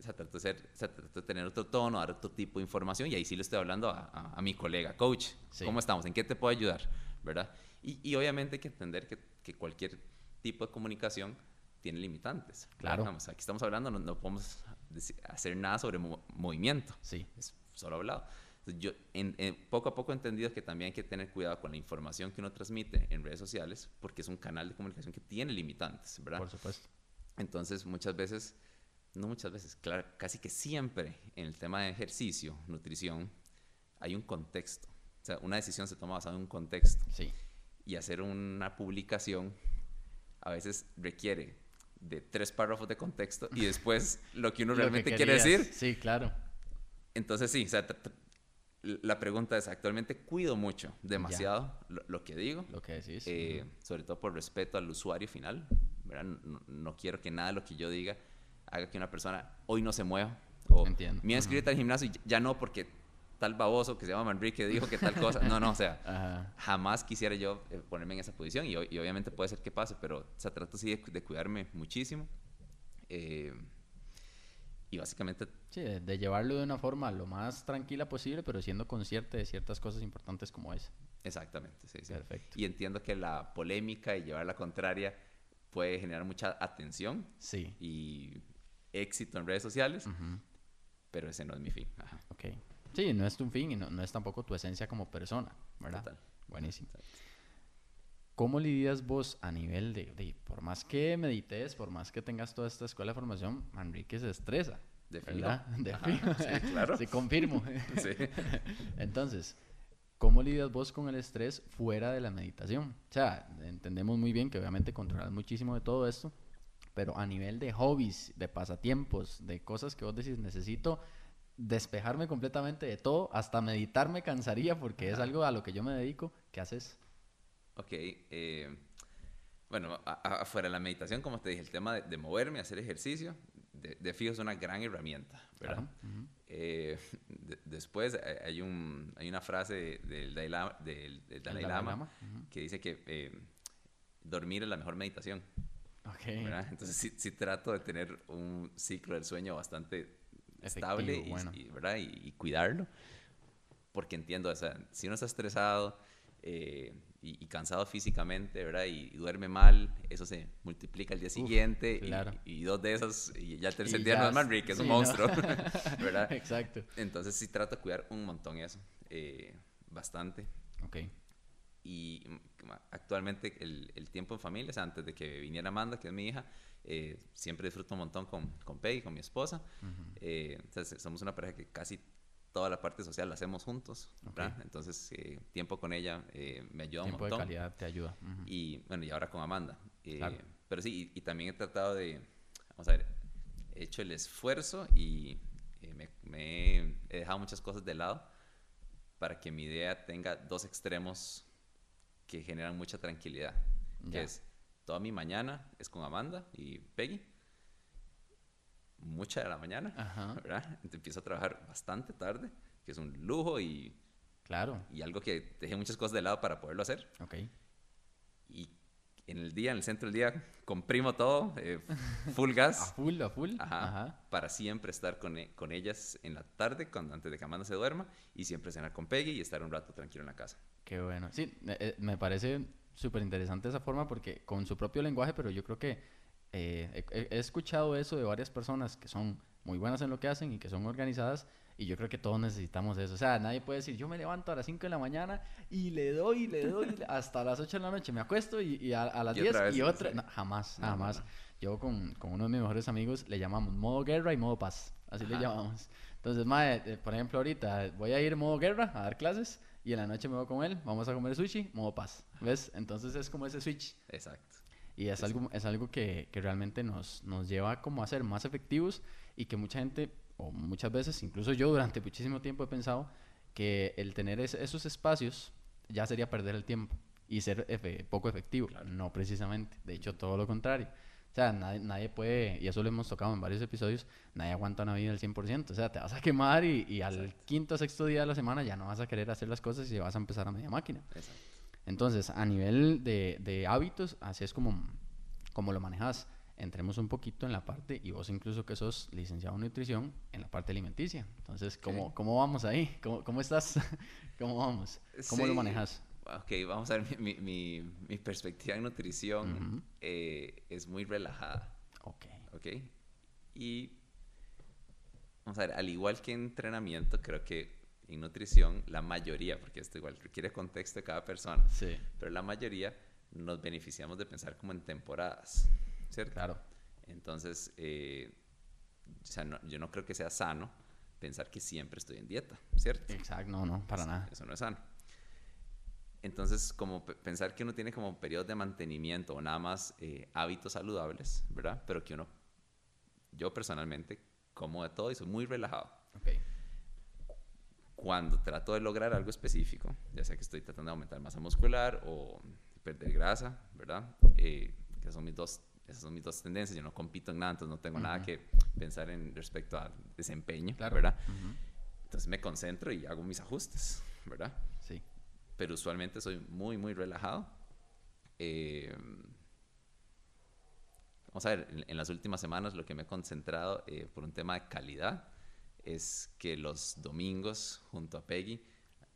o sea, trato de, ser, de tener otro tono, dar otro tipo de información y ahí sí le estoy hablando a, a, mi colega, coach, ¿cómo estamos? ¿En qué te puedo ayudar? ¿Verdad? Y, y obviamente hay que entender que, que, cualquier tipo de comunicación tiene limitantes. Claro. aquí estamos hablando, no, podemos hacer nada sobre movimiento. Sí. Es solo hablado. yo en, poco a poco he entendido que también hay que tener cuidado con la información que uno transmite en redes sociales porque es un canal de comunicación que tiene limitantes, ¿verdad? Por supuesto. Entonces, muchas veces no muchas veces, claro, casi que siempre en el tema de ejercicio, nutrición, hay un contexto. O sea, una decisión se toma basada en un contexto. Sí. Y hacer una publicación a veces requiere de tres párrafos de contexto y después lo que uno [laughs] realmente quiere decir. Sí, claro. Entonces sí, o sea, la pregunta es, actualmente cuido mucho, demasiado lo, que digo. Lo que decís. Eh, sobre todo por respeto al usuario final. No, no, quiero que nada de lo que yo diga haga que una persona hoy no se mueva. O Entiendo. Me inscrito al gimnasio y ya no porque tal baboso que se llama Manrique dijo que tal cosa. No, no, o sea, [laughs] jamás quisiera yo eh, ponerme en esa posición y, y, obviamente puede ser que pase, pero se trata así de, cuidarme muchísimo. Eh, y básicamente... Sí, de, llevarlo de una forma lo más tranquila posible, pero siendo consciente de ciertas cosas importantes como esa. Exactamente, sí, sí. Perfecto. Y entiendo que la polémica y llevar la contraria puede generar mucha atención sí. y éxito en redes sociales, pero ese no es mi fin. Ajá. Ok. Sí, no es tu fin y no, no, es tampoco tu esencia como persona, ¿verdad? Total. Buenísimo. ¿Cómo lidias vos a nivel de, por más que medites, por más que tengas toda esta escuela de formación, Manrique se estresa? De ¿verdad? [laughs] De Sí, claro. sí, confirmo. [laughs] [laughs] sí. Entonces, ¿cómo lidias vos con el estrés fuera de la meditación? O sea, entendemos muy bien que obviamente controlas muchísimo de todo esto, pero a nivel de hobbies, de pasatiempos, de cosas que vos decís, necesito despejarme completamente de todo, hasta meditar me cansaría porque es algo a lo que yo me dedico, ¿qué haces? Ok, eh, bueno, afuera de la meditación, como te dije, el tema de, moverme, hacer ejercicio, de, fijo es una gran herramienta, ¿verdad? Eh, después eh, hay, un, hay una frase del Dalai Lama, del, Dalai Lama, que dice que dormir es la mejor meditación. Okay. Entonces sí, trato de tener un ciclo del sueño bastante estable y, ¿verdad? Y, cuidarlo, porque entiendo, o sea, si uno está estresado, eh, y, cansado físicamente, ¿verdad? Y, duerme mal, eso se multiplica al día siguiente y, dos de esas, y ya el tercer día no es Manrique, es un monstruo, [laughs] [laughs] ¿verdad? Exacto. Entonces sí trato de cuidar un montón eso, eh, bastante. Ok. Y actualmente el, el, tiempo en familia, o sea, antes de que viniera Amanda, que es mi hija, eh, siempre disfruto un montón con, con Peggy, con mi esposa. Eh, entonces somos una pareja que casi toda la parte social la hacemos juntos, Entonces, eh, tiempo con ella eh, me ayuda un montón. Tiempo de calidad te ayuda. Y bueno, y ahora con Amanda. Eh, pero sí, y, también he tratado de, vamos a ver, he hecho el esfuerzo y me, he dejado muchas cosas de lado para que mi idea tenga dos extremos que generan mucha tranquilidad. Que es, toda mi mañana es con Amanda y Peggy mucha de la mañana, ¿verdad? Entonces empiezo a trabajar bastante tarde, que es un lujo y... Claro. Y algo que dejé muchas cosas de lado para poderlo hacer. Ok. Y en el día, en el centro del día, comprimo todo, eh, full gas. [laughs] a full, a full. Ajá, Para siempre estar con, e, con, ellas en la tarde, cuando, antes de que Amanda se duerma, y siempre cenar con Peggy y estar un rato tranquilo en la casa. Qué bueno. Sí, eh, me parece súper interesante esa forma porque con su propio lenguaje, pero yo creo que eh, he, escuchado eso de varias personas que son muy buenas en lo que hacen y que son organizadas y yo creo que todos necesitamos eso. O sea, nadie puede decir, yo me levanto a las 5 de la mañana y le doy, le doy hasta las 8 de la noche, me acuesto y, a, las 10 y otra. jamás, jamás. Yo con, con, uno de mis mejores amigos le llamamos modo guerra y modo paz. Así le llamamos. Entonces, mae, eh, por ejemplo, ahorita voy a ir modo guerra a dar clases y en la noche me voy con él, vamos a comer sushi, modo paz. ¿Ves? Entonces es como ese switch. Exacto. Y es algo, es algo que, que, realmente nos, nos lleva como a ser más efectivos y que mucha gente, o muchas veces, incluso yo durante muchísimo tiempo he pensado que el tener esos espacios ya sería perder el tiempo y ser poco efectivo. No precisamente, de hecho todo lo contrario. O sea, nadie, nadie, puede, y eso lo hemos tocado en varios episodios, nadie aguanta una vida al 100%. O sea, te vas a quemar y, y al quinto o sexto día de la semana ya no vas a querer hacer las cosas y vas a empezar a media máquina. Exacto. Entonces, a nivel de, de hábitos, así es como, como lo manejas. Entremos un poquito en la parte, y vos incluso que sos licenciado en nutrición, en la parte alimenticia. Entonces, ¿cómo, ¿cómo vamos ahí? ¿Cómo, cómo estás? [laughs] ¿Cómo vamos? ¿Cómo lo manejas? Ok, vamos a ver, mi, mi, mi perspectiva en nutrición eh, es muy relajada. Ok. Ok. Y, vamos a ver, al igual que entrenamiento, creo que en nutrición, la mayoría, porque esto igual requiere contexto de cada persona, sí. pero la mayoría nos beneficiamos de pensar como en temporadas, ¿cierto? Claro. Entonces, eh, o sea, yo no creo que sea sano pensar que siempre estoy en dieta, ¿cierto? Exacto, no, no, para nada. Eso no es sano. Entonces, como pensar que uno tiene como periodos de mantenimiento o nada más eh, hábitos saludables, ¿verdad? Pero que uno, yo personalmente, como de todo y soy muy relajado. Okay cuando trato de lograr algo específico, ya sea que estoy tratando de aumentar masa muscular o perder grasa, ¿verdad? Eh, que son mis dos, esas son mis dos tendencias. Yo no compito en nada, entonces no tengo nada que pensar en respecto a desempeño, ¿verdad? Entonces me concentro y hago mis ajustes, ¿verdad? Sí. Pero usualmente soy muy, muy relajado. Eh, vamos a ver, en, las últimas semanas lo que me he concentrado eh, por un tema de calidad es que los domingos junto a Peggy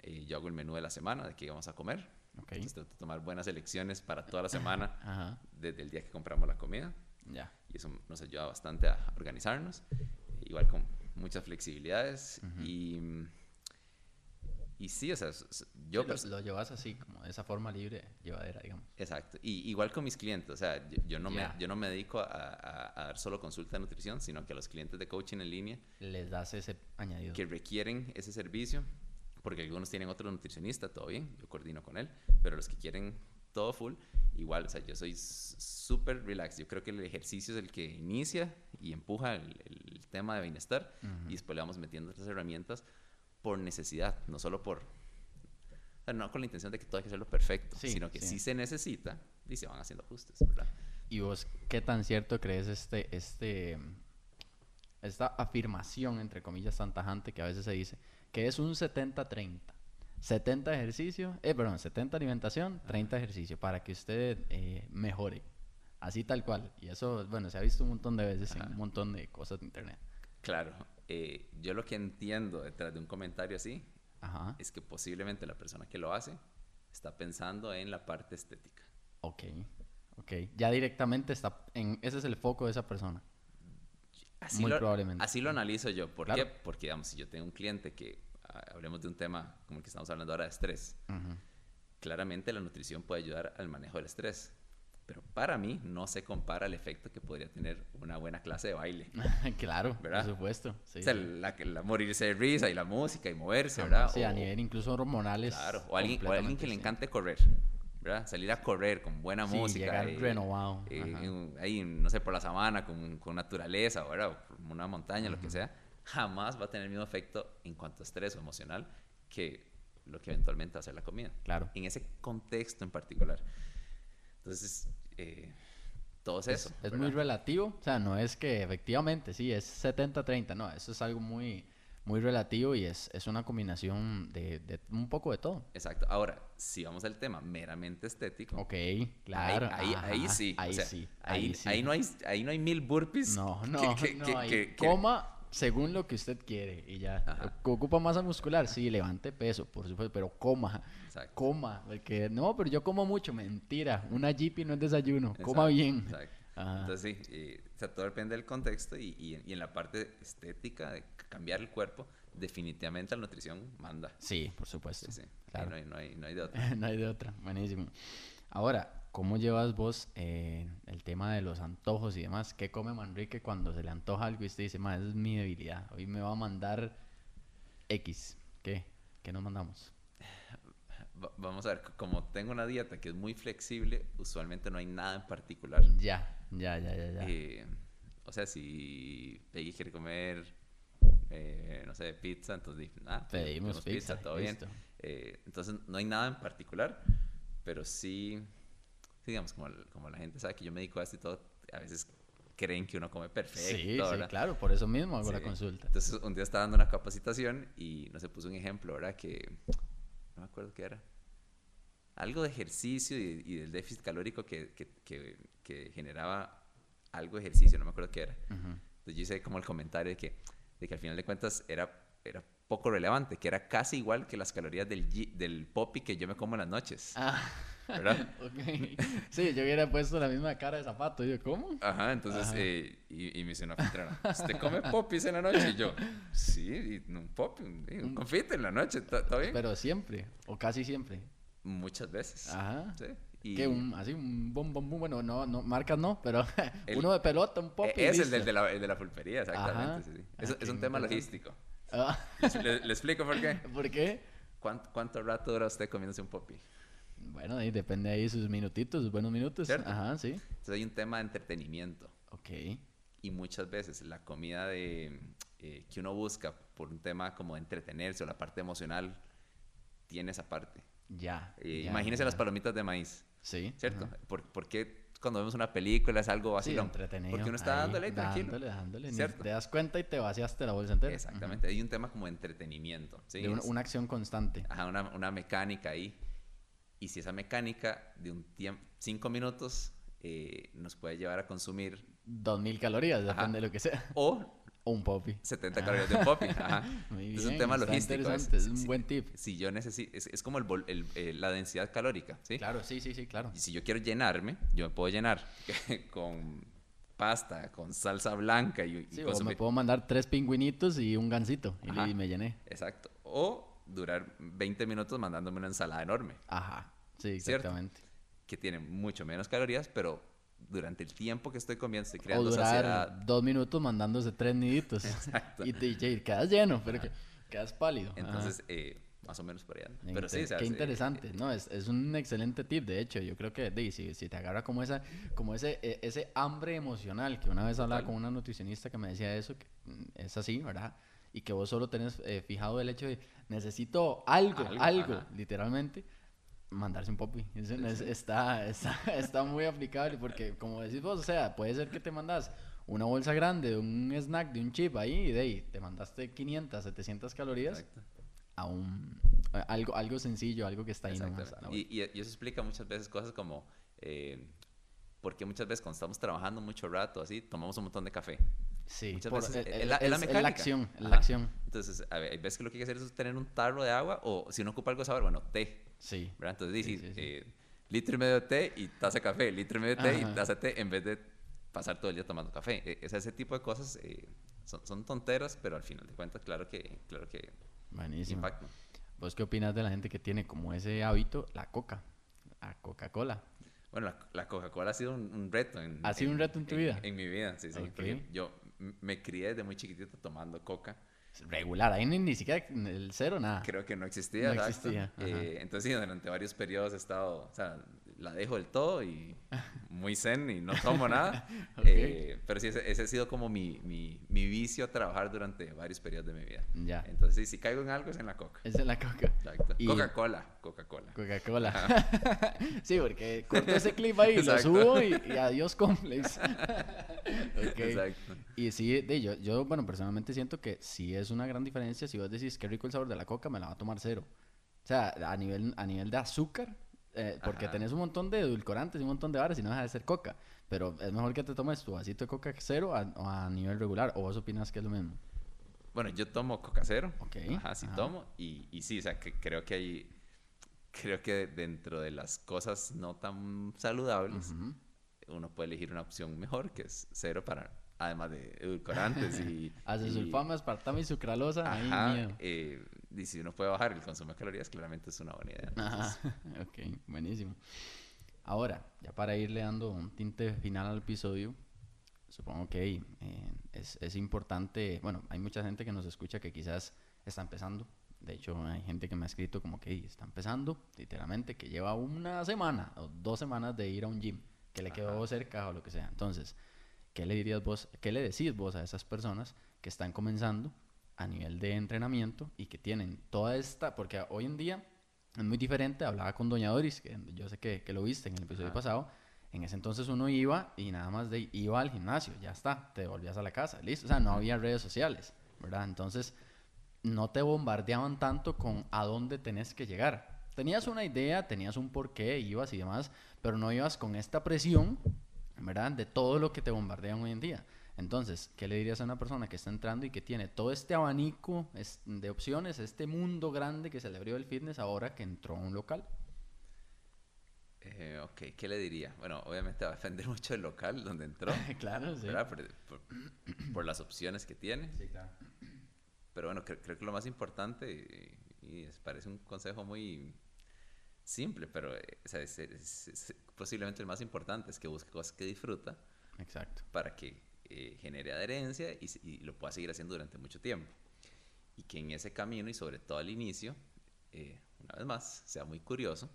eh, yo hago el menú de la semana, de qué vamos a comer. Okay. Entonces tomar buenas elecciones para toda la semana [coughs] desde el día que compramos la comida. Ya. Y eso nos ayuda bastante a organizarnos. Igual con muchas flexibilidades y y sí, o sea, yo... lo, llevas así, como de esa forma libre, llevadera, digamos. Exacto. Y igual con mis clientes, o sea, yo, no, me, yo no me dedico a, dar solo consulta de nutrición, sino que a los clientes de coaching en línea... Les das ese añadido. Que requieren ese servicio, porque algunos tienen otro nutricionista, todo bien, yo coordino con él, pero los que quieren todo full, igual, o sea, yo soy súper relax. Yo creo que el ejercicio es el que inicia y empuja el, tema de bienestar y después le vamos metiendo otras herramientas por necesidad, no solo por... no con la intención de que todo hay que hacerlo perfecto, sino que si se necesita y se van haciendo ajustes, ¿verdad? ¿Y vos qué tan cierto crees este, este, esta afirmación, entre comillas, tan tajante que a veces se dice, que es un 70-30? 70 ejercicio, eh, perdón, 70 alimentación, 30 ejercicio, para que usted eh, mejore. Así tal cual. Y eso, bueno, se ha visto un montón de veces en un montón de cosas de internet. Claro, eh, yo lo que entiendo detrás de un comentario así es que posiblemente la persona que lo hace está pensando en la parte estética. Ok, ok. Ya directamente está en... Ese es el foco de esa persona. Así Muy probablemente. Así lo analizo yo. ¿Por qué? Porque, digamos, si yo tengo un cliente que, ah, hablemos de un tema como el que estamos hablando ahora de estrés, claramente la nutrición puede ayudar al manejo del estrés. Pero para mí no se compara al efecto que podría tener una buena clase de baile. [laughs] claro, ¿verdad? por supuesto. o sea, La, morirse de risa y la música y moverse, ¿verdad? Sí, a nivel incluso hormonales. Claro, o alguien, o alguien que le encante correr, ¿verdad? Salir a correr con buena sí, música. Llegar eh, renovado. Eh, ahí, no sé, por la sabana, con, con naturaleza, ¿verdad? O por una montaña, lo que sea. Jamás va a tener el mismo efecto en cuanto a estrés o emocional que lo que eventualmente va a ser la comida. Claro. En ese contexto en particular. Entonces, eh, todo es, eso. Es muy relativo, o sea, no es que efectivamente, sí, es 70-30, no, eso es algo muy, muy relativo y es, es una combinación de, de, un poco de todo. Exacto. Ahora, si vamos al tema meramente estético. Ok, claro. Ahí, ahí, sí. Ahí sí. Ahí, ahí, no hay, ahí no hay mil burpees. No, [laughs] no, que, no. Que, coma según lo que usted quiere y ya. ¿Ocupa masa muscular? Sí, levante peso, por supuesto, pero coma. Coma. Porque, no, pero yo como mucho. Mentira. Una GP no es desayuno. Coma bien. Exacto. Entonces, sí, o sea, todo depende del contexto y, y, en la parte estética de cambiar el cuerpo, definitivamente la nutrición manda. Sí, por supuesto. Sí, Claro. No, hay, no, hay, no hay de otra. [laughs] no hay de otra. Buenísimo. Ahora, ¿Cómo llevas vos eh, el tema de los antojos y demás? ¿Qué come Manrique cuando se le antoja algo y usted dice, ma, esa es mi debilidad? Hoy me va a mandar X. ¿Qué? ¿Qué nos mandamos? Vamos a ver, como tengo una dieta que es muy flexible, usualmente no hay nada en particular. Ya, ya, ya, ya. ya. Eh, o sea, si Peggy quiere comer, eh, no sé, pizza, entonces nada, pedimos pizza, todo bien. entonces no hay nada en particular, pero sí digamos, como, como la gente sabe que yo me dedico a esto y todo, a veces creen que uno come perfecto. Sí, sí claro, por eso mismo hago la consulta. Entonces, un día estaba dando una capacitación y no se puso un ejemplo, ¿verdad? Que me acuerdo qué era. Algo de ejercicio y, del déficit calórico que, que, que, generaba algo de ejercicio, no me acuerdo qué era. Entonces, yo hice como el comentario de que, de que al final de cuentas era, era poco relevante, que era casi igual que las calorías del, del poppy que yo me como en las noches. Ah. ¿Verdad? [laughs] okay. Sí, yo hubiera puesto la misma cara de zapato. Y yo, ¿cómo? Ajá, entonces, Eh, y, y, me dice una anfitriona, ¿usted come popis en la noche? Y yo, sí, y un pop, un, confite en la noche, ¿está bien? Pero siempre, o casi siempre. Muchas veces. Ajá. Sí. Y... Que un, así un bom, bom, bom, bueno, no, no, marcas no, pero [laughs] uno de pelota, un pop. Es el, del de la, el de la pulpería, exactamente. Sí, sí. Es, ah, es, un tema logístico. Ah. ¿Le, ¿Le, explico por qué? [laughs] ¿Por qué? ¿Cuánto, ¿Cuánto rato dura usted comiéndose un popi? Bueno, ahí depende ahí sus minutitos, sus buenos minutos. Ajá, sí. Entonces hay un tema de entretenimiento. Ok. Y muchas veces la comida de, eh, que uno busca por un tema como entretenerse o la parte emocional, tiene esa parte. Ya. Eh, ya, imagínese ya. las palomitas de maíz, Sí. ¿cierto? ajá. ¿Por, por qué cuando vemos una película es algo Sí, así? entretenido. Porque uno está ahí, dándole ahí tranquilo. Dándole, dándole. ¿Cierto? te das cuenta y te vaciaste la bolsa entera. Exactamente, hay un tema como de entretenimiento. ¿sí? De una, una acción constante. Ajá, una, una mecánica ahí. Y si esa mecánica de un tiempo, cinco minutos, eh, nos puede llevar a consumir 2000 calorías, Ajá. depende de lo que sea. o O un popi. 70 calorías de poppy. Ajá. [laughs] Muy es bien, un tema logístico. interesante, es un buen tip. Si yo necesito, es, es como el, el- eh, la densidad calórica, ¿sí? Claro, sí, sí, sí, claro. Y si yo quiero llenarme, yo me puedo llenar [laughs] con pasta, con salsa blanca y, y Sí, o me puedo mandar tres pingüinitos y un gansito y, Ajá. y me llené. Exacto. O durar 20 minutos mandándome una ensalada enorme, Ajá, sí, ¿Cierto? exactamente. que tiene mucho menos calorías, pero durante el tiempo que estoy comiendo estoy O creando durar saciedad. dos minutos mandándose tres niditos. [laughs] Exacto. y te y quedas lleno, pero que, quedas pálido. Entonces, eh, más o menos por. Qué Pero sí, o sea, qué interesante, ¿no? Es, es un excelente tip, de hecho, yo creo que de, si, si te agarra como esa, como ese, e- ese hambre emocional, que una vez hablaba Total. con una nutricionista que me decía eso, que mm, es así, ¿verdad? Y que vos solo tenés eh, fijado el hecho de necesito algo, Algo, algo, literalmente, mandarse un popi. Eso es- está, está, [laughs] está muy aplicable porque, como decís vos, o sea, puede ser que te mandas una bolsa grande de un snack, de un chip ahí, y de ahí te mandaste 500, 700 calorías Exacto. a un a algo algo sencillo, algo que está ahí nomás. La Y, y- y eso explica muchas veces cosas como eh, porque muchas veces cuando estamos trabajando mucho rato así, tomamos un montón de café. sí, muchas por- veces el- es el- la- es la mecánica. acción, es la acción. Entonces, a ver, hay veces que lo que hay que hacer es tener un tarro de agua o si uno ocupa algo de sabor, bueno, té. Sí. ¿verdad? Entonces, dices, sí, sí. eh, litro y medio de té y taza de café, litro y medio de té Ajá. y taza de té en vez de pasar todo el día tomando café. Eh, sea, ese tipo de cosas eh, son, son tonteras, pero al final de cuentas, claro que, claro que Buenísimo. impactan. ¿Vos qué opinas de la gente que tiene como ese hábito la coca? La Coca-Cola. Bueno, la, la Coca-Cola ha sido un, un reto. En, ¿Ha sido un reto en tu vida? En, mi vida, sí, sí. Ok. porque yo me crié desde muy chiquitito tomando coca. Regular, ahí ni, ni siquiera el cero, nada. Creo que no existía. No exacto. existía. Eh, entonces, durante varios periodos he estado, o sea, la dejo del todo y [laughs] muy zen y no tomo nada. [laughs] Ok. Eh, pero sí, ese, ese ha sido como mi, mi, mi vicio a trabajar durante varios periodos de mi vida. Ya. Entonces, si caigo en algo es en la coca. Es la coca. Exacto. Y- Coca-Cola, Coca-Cola. Coca-Cola. [laughs] sí, porque corto ese clip ahí, lo subo y, y adiós complex. Ok. Exacto. Y sí, de, yo, yo, bueno, personalmente siento que sí es una gran diferencia. Si vos decís qué rico el sabor de la coca, me la va a tomar cero. O sea, a nivel, a nivel de azúcar, eh, porque Ajá. tenés un montón de edulcorantes y un montón de bares y no deja de ser coca. Pero es mejor que te tomes tu vasito de coca cero a, a nivel regular. ¿O vos opinas que es lo mismo? Bueno, yo tomo coca cero. Ok, Ajá, sí ajá. tomo. Y, y sí, o sea, que creo que hay. Creo que dentro de las cosas no tan saludables, Ujú. uno puede elegir una opción mejor, que es cero para. Además de edulcorantes [laughs] y. Hace y- sulfama, espartame y sucralosa. ahí Ajá. eh, y si uno puede bajar el consumo de calorías, claramente es una buena idea. Ajá, Entonces, [laughs] ok, buenísimo. Ahora, ya para irle dando un tinte final al episodio, supongo que eh, es, es importante, bueno, hay mucha gente que nos escucha que quizás está empezando. De hecho, hay gente que me ha escrito como que "Ey, está empezando, literalmente, que lleva una semana o dos semanas de ir a un gym, que le quedó Ajá. cerca o lo que sea. Entonces, ¿qué le dirías vos, qué le decís vos a esas personas que están comenzando a nivel de entrenamiento y que tienen toda esta, porque hoy en día es muy diferente, hablaba con Doña Doris, que yo sé que, que lo viste en el episodio Ajá. pasado, en ese entonces uno iba y nada más de, iba al gimnasio, ya está, te volvías a la casa, listo, o sea, no había redes sociales, ¿verdad? Entonces, no te bombardeaban tanto con a dónde tenés que llegar. Tenías una idea, tenías un porqué, ibas y demás, pero no ibas con esta presión, ¿verdad? De todo lo que te bombardean hoy en día. Entonces, ¿qué le dirías a una persona que está entrando y que tiene todo este abanico de opciones, este mundo grande que se le abrió el fitness ahora que entró a un local? eh, ok, ¿qué le diría? Bueno, obviamente va a depender [laughs] mucho del local donde entró, [laughs] claro, sí. Por, por- por las opciones que tiene. Sí, claro. Pero bueno, cre- creo que lo más importante, y, y es- parece un consejo muy simple, pero eh, o sea, es, es- es posiblemente el más importante, es que busque cosas que disfruta Exacto. para que eh, genere adherencia y, lo pueda seguir haciendo durante mucho tiempo. Y que en ese camino, y sobre todo al inicio, eh, una vez más, sea muy curioso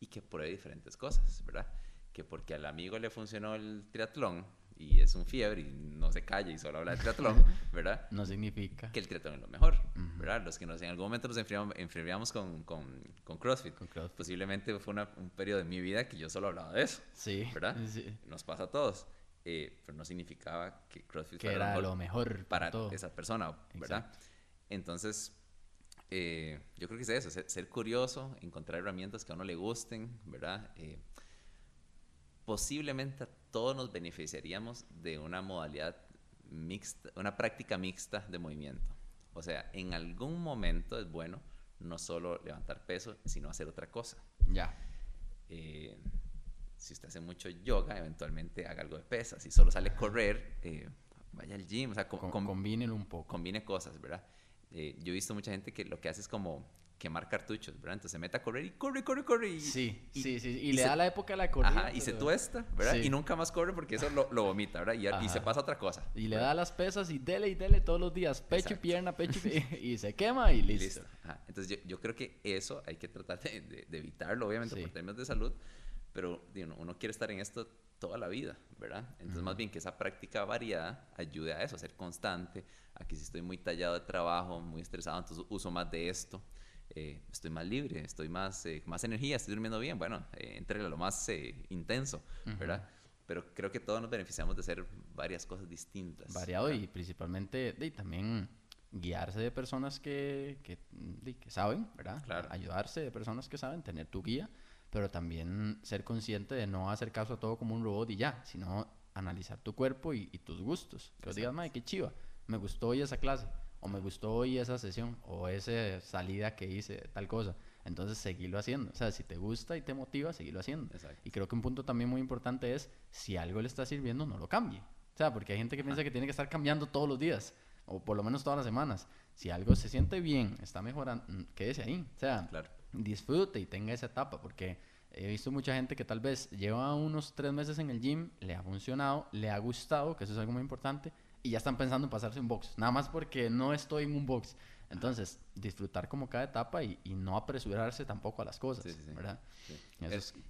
y que pruebe diferentes cosas, ¿verdad? Que porque al amigo le funcionó el triatlón y es un fiebre y no se calla y solo habla de triatlón, [laughs] ¿verdad? No significa que el triatlón es lo mejor, ¿verdad? Los que nos, en algún momento nos enfriamos, con, con, con, CrossFit. Posiblemente fue un periodo de mi vida que yo solo hablaba de eso, sí, ¿verdad? Nos pasa a todos. Eh, pero no significaba que CrossFit que era lo mejor, para esa persona, ¿verdad? Entonces, eh, yo creo que es eso, ser, curioso, encontrar herramientas que a uno le gusten, ¿verdad? Eh, posiblemente a todos nos beneficiaríamos de una modalidad mixta, una práctica mixta de movimiento. O sea, en algún momento es bueno no solo levantar peso, sino hacer otra cosa. Ya. Eh, si usted hace mucho yoga, eventualmente haga algo de pesas. Si solo sale a correr, eh, vaya al gym. O sea, combine un poco. Combine cosas, ¿verdad? Eh, yo he visto mucha gente que lo que hace es como quemar cartuchos, ¿verdad? Entonces se mete a correr y corre, corre, corre. Y, sí, sí, sí. Y, le da la época de la corrida. Ajá, y se tuesta, ¿verdad? Y nunca más corre porque eso lo, lo vomita, ¿verdad? Y, y, se pasa a otra cosa. Y le da las pesas y dele y dele todos los días. Pecho y pierna, pecho y, [laughs] y, se quema y listo. Entonces yo, yo, creo que eso hay que tratar de, de, evitarlo, obviamente, por temas de salud. Pero digo, uno quiere estar en esto toda la vida, ¿verdad? Entonces, más bien que esa práctica variada ayude a eso, a ser constante. Aquí si estoy muy tallado de trabajo, muy estresado, entonces uso más de esto. Eh, estoy más libre, estoy más, eh, más energía, estoy durmiendo bien, bueno, eh, entre lo más eh, intenso, ¿verdad? Pero creo que todos nos beneficiamos de hacer varias cosas distintas. Variado y principalmente de, también guiarse de personas que, que, que saben, ¿verdad? Claro. Ayudarse de personas que saben, tener tu guía, pero también ser consciente de no hacer caso a todo como un robot y ya, sino analizar tu cuerpo y, tus gustos. Que digas, madre, qué chiva, me gustó hoy esa clase o me gustó hoy esa sesión, o esa salida que hice, tal cosa. Entonces, seguirlo haciendo. O sea, si te gusta y te motiva, seguirlo haciendo. Y creo que un punto también muy importante es, si algo le está sirviendo, no lo cambie. O sea, porque hay gente que piensa que tiene que estar cambiando todos los días, o por lo menos todas las semanas. Si algo se siente bien, está mejorando, mm, quédese ahí. O sea, disfrute y tenga esa etapa, porque he visto mucha gente que tal vez lleva unos tres meses en el gym, le ha funcionado, le ha gustado, que eso es algo muy importante, y ya están pensando en pasarse un box. Nada más porque no estoy en un box. Entonces, disfrutar como cada etapa y, no apresurarse tampoco a las cosas, ¿verdad?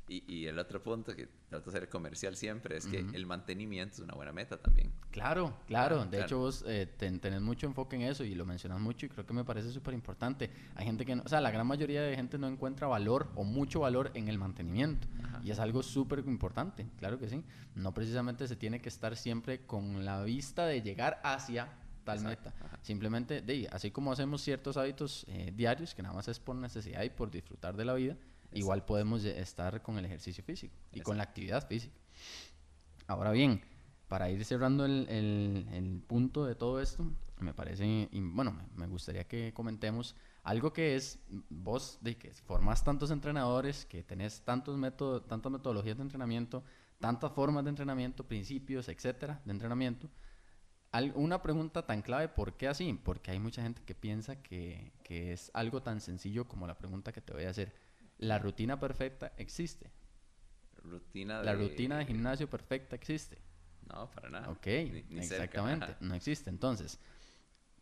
y, el otro punto que trato de ser comercial siempre es que el mantenimiento es una buena meta también. Claro, claro. de hecho, vos eh, tenés mucho enfoque en eso y lo mencionas mucho y creo que me parece súper importante. Hay gente que, no, o sea, la gran mayoría de gente no encuentra valor o mucho valor en el mantenimiento. Y es algo súper importante, claro que sí. No precisamente se tiene que estar siempre con la vista de llegar hacia tal meta. Simplemente, de, así como hacemos ciertos hábitos eh, diarios, que nada más es por necesidad y por disfrutar de la vida, igual podemos estar con el ejercicio físico y con la actividad física. Ahora bien, para ir cerrando el, el, punto de todo esto, me parece, bueno, me gustaría que comentemos algo que es, vos, de que formas tantos entrenadores, que tenés tantos métodos, tantas metodologías de entrenamiento, tantas formas de entrenamiento, principios, etcétera, de entrenamiento, una pregunta tan clave, ¿por qué así? Porque hay mucha gente que piensa que, que, es algo tan sencillo como la pregunta que te voy a hacer. ¿La rutina perfecta existe? Rutina ¿La rutina de gimnasio perfecta existe? No, para nada. Ok, exactamente, no existe. Entonces,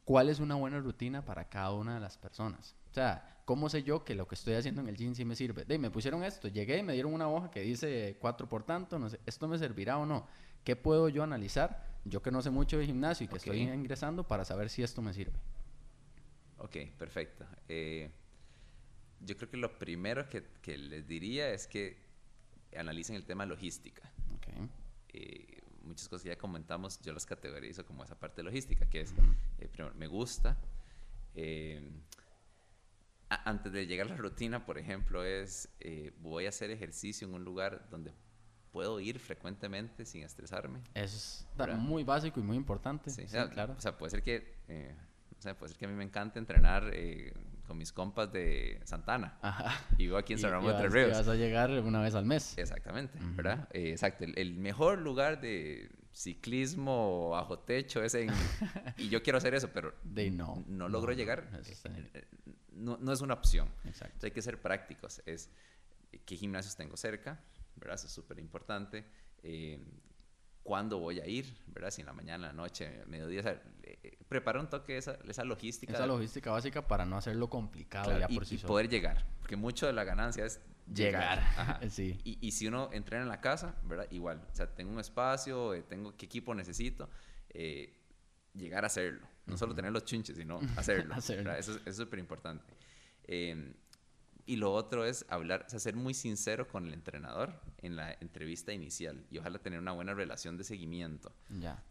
¿cuál es una buena rutina para cada una de las personas? O sea, ¿cómo sé yo que lo que estoy haciendo en el gym sí me sirve? De, me pusieron esto, llegué y me dieron una hoja que dice 4 por tanto, no sé, ¿esto me servirá o no? ¿Qué puedo yo analizar? Yo que no sé mucho de gimnasio y que estoy ingresando para saber si esto me sirve. Ok, perfecto. Eh, yo creo que lo primero que, que, les diría es que analicen el tema logística. Okay. Eh, muchas cosas que ya comentamos, yo las categorizo como esa parte logística, que es, eh, primero, me gusta. antes de llegar a la rutina, por ejemplo, es voy a hacer ejercicio en un lugar donde puedo ir frecuentemente sin estresarme. Eso es muy básico y muy importante. Sí, claro. O sea, puede ser que, eh, o sea, puede ser que a mí me encante entrenar eh, con mis compas de Santana. Ajá. Y vivo aquí en San Ramón de Tres Ríos. Y vas a llegar una vez al mes. Exactamente, ¿verdad? Eh, exacto. El, mejor lugar de ciclismo bajo techo es en... y yo quiero hacer eso, pero de no, no logro llegar. No, no, es una opción. Exacto. hay que ser prácticos. Es qué gimnasios tengo cerca, ¿verdad? Eso es súper importante. Eh, ¿Cuándo voy a ir? ¿verdad? Si en la mañana, en la noche, mediodía. O sea, eh, prepara un toque esa, esa logística. Esa logística básica para no hacerlo complicado ya por sí y poder llegar. Porque mucho de la ganancia es llegar. [laughs] Ajá. Sí. Y, y si uno entrena en la casa, ¿verdad? Igual. O sea, tengo un espacio, eh, tengo qué equipo necesito. eh, llegar a hacerlo. No solo tener los chunches, sino [laughs] hacerlo. Hacerlo. ¿verdad? Eso, es- eso es súper importante. Eh, y lo otro es hablar, o sea, ser muy sincero con el entrenador en la entrevista inicial y ojalá tener una buena relación de seguimiento. Ya.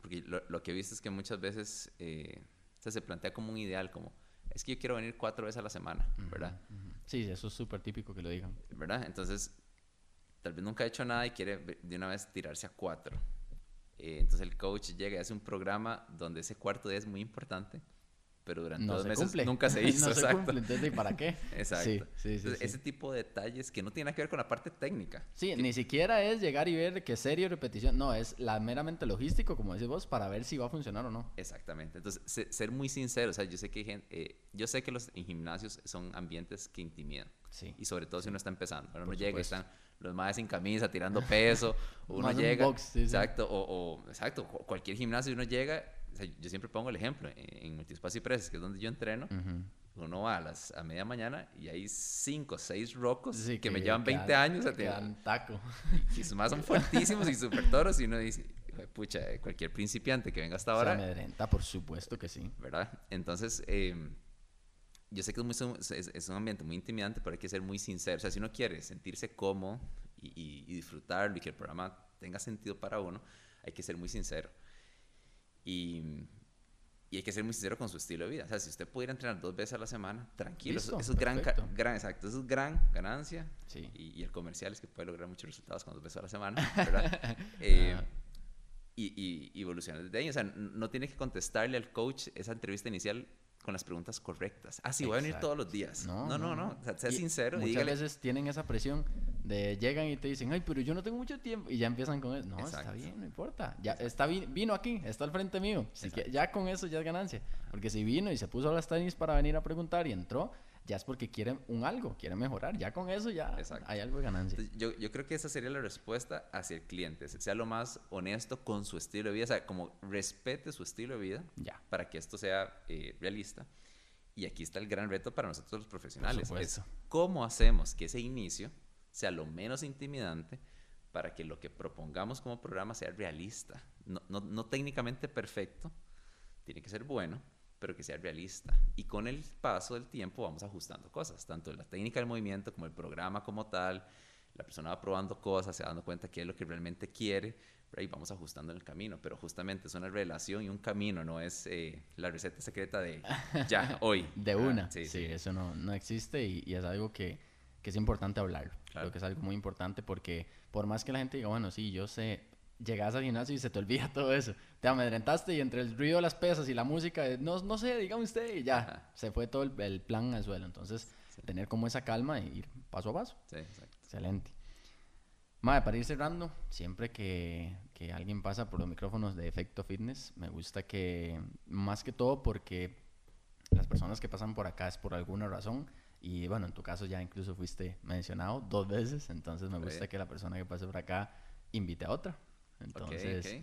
Porque lo, lo que he visto es que muchas veces eh, o sea, se plantea como un ideal, como es que yo quiero venir cuatro veces a la semana, ¿verdad? Ujú. Sí, eso es súper típico que lo digan. ¿Verdad? Entonces, tal vez nunca ha hecho nada y quiere de una vez tirarse a cuatro. Eh, entonces el coach llega y hace un programa donde ese cuarto día es muy importante, pero durante No dos se meses cumple. nunca se [laughs] hizo. no se exacto. cumple, entonces, ¿y para qué? [laughs] Exacto. Sí, sí, Entonces, sí. ese tipo de detalles que no tienen que ver con la parte técnica. Sí, ni siquiera es llegar y ver que serie o repetición. No, es la meramente logístico, como decís vos, para ver si va a funcionar o no. Exactamente. Entonces, se- ser muy sincero. O sea, yo sé que, hay gen- eh, yo sé que los en gimnasios son ambientes que intimidan. Sí. Y sobre todo si uno está empezando. Uno Por llega y están los más sin camisa tirando peso. [laughs] uno llega. box, exacto. O, o- exacto. cu- Cualquier gimnasio uno llega. O sea, yo siempre pongo el ejemplo. En, Multispacio y Presas, que es donde yo entreno. Uno va a, las, a media mañana y hay cinco, seis rocos Sí, que, me llevan 20 dan- años a que dan taco. [laughs] Y sus más son fuertísimos y súper toros. Y uno dice, "Hijo de pucha, cualquier principiante que venga hasta Se ahora amedrenta, por supuesto que sí. ¿verdad? Entonces, eh, yo sé que es, muy, es un ambiente muy intimidante, pero hay que ser muy sincero. O sea, si uno quiere sentirse cómodo y, y- y disfrutarlo y que el programa tenga sentido para uno, hay que ser muy sincero. Y, y hay que ser muy sincero con su estilo de vida. O sea, si usted pudiera entrenar dos veces a la semana, tranquilo. Eso, Listo, eso es gran, gran, exacto, eso es gran ganancia. Sí. Y, y el comercial es que puede lograr muchos resultados con dos veces a la semana, [laughs] ¿verdad? Eh, Ajá. y, y, evolucionar desde ahí. O sea, no tiene que contestarle al coach esa entrevista inicial con las preguntas correctas. Ah, sí, voy a venir todos los días. No, No, no, no. O sea, sea sincero Muchas dígale. veces tienen esa presión de llegan y te dicen, ay, pero yo no tengo mucho tiempo. Y ya empiezan con eso. No, está Exacto. bien, no importa. Ya está vi- vino aquí, está al frente mío. Así que ya con eso ya es ganancia. Porque si vino y se puso las tenis para venir a preguntar y entró, ya es porque quiere un algo, quiere mejorar. Ya con eso ya Exacto. hay algo de ganancia. Entonces, yo, yo creo que esa sería la respuesta hacia el cliente. Sea lo más honesto con su estilo de vida. O sea, como respete su estilo de vida Ya. para que esto sea eh, realista. Y aquí está el gran reto para nosotros los profesionales. Es cómo hacemos que ese inicio sea lo menos intimidante para que lo que propongamos como programa sea realista. No, no, no técnicamente perfecto, tiene que ser bueno, pero que sea realista. Y con el paso del tiempo vamos ajustando cosas, tanto la técnica del movimiento como el programa como tal. La persona va probando cosas, se va dando cuenta qué es lo que realmente quiere, ¿verdad? y vamos ajustando en el camino. Pero justamente es una relación y un camino, no es eh, la receta secreta de [laughs] ya, hoy. De ¿verdad? una. Sí, eso no, no existe y, y es algo que, que es importante hablarlo. Claro. Creo que es algo muy importante porque por más que la gente diga, bueno, sí, yo sé, llegas al gimnasio y se te olvida [laughs] todo eso. Te amedrentaste y entre el ruido de las pesas y la música, eh, no, no sé, dígame usted, y ya, Ajá. se fue todo el, el plan al suelo. Entonces, tener como esa calma y ir paso a paso. Sí, exacto. Excelente. Madre, para ir cerrando, siempre que, que alguien pasa por los micrófonos de Efecto Fitness, me gusta que, más que todo porque las personas que pasan por acá es por alguna razón, y bueno, en tu caso ya incluso fuiste mencionado dos veces, entonces me gusta que la persona que pase por acá invite a otra. Entonces,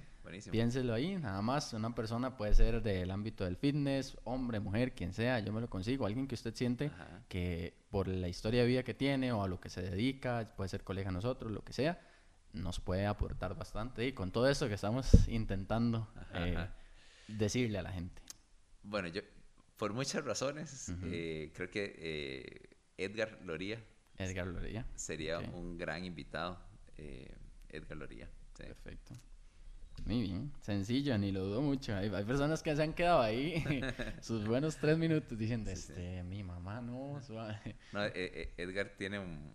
piénselo ahí, nada más, una persona puede ser del ámbito del fitness, hombre, mujer, quien sea, yo me lo consigo, alguien que usted siente Ajá. que por la historia de vida que tiene o a lo que se dedica, puede ser colega de nosotros, lo que sea, nos puede aportar bastante. Y con todo eso que estamos intentando Ajá, eh, decirle a la gente. Bueno, yo, por muchas razones, eh, creo que eh, Edgar Loría Edgar Lorería. sería un gran invitado. eh, Edgar Loría. Sí. Perfecto. Muy bien, sencillo, ni lo dudo mucho. Hay, hay personas que se han quedado ahí [laughs] sus buenos tres minutos diciendo, Sí, sí. este, mi mamá no, [laughs] suave. No, eh, eh, Edgar tiene un-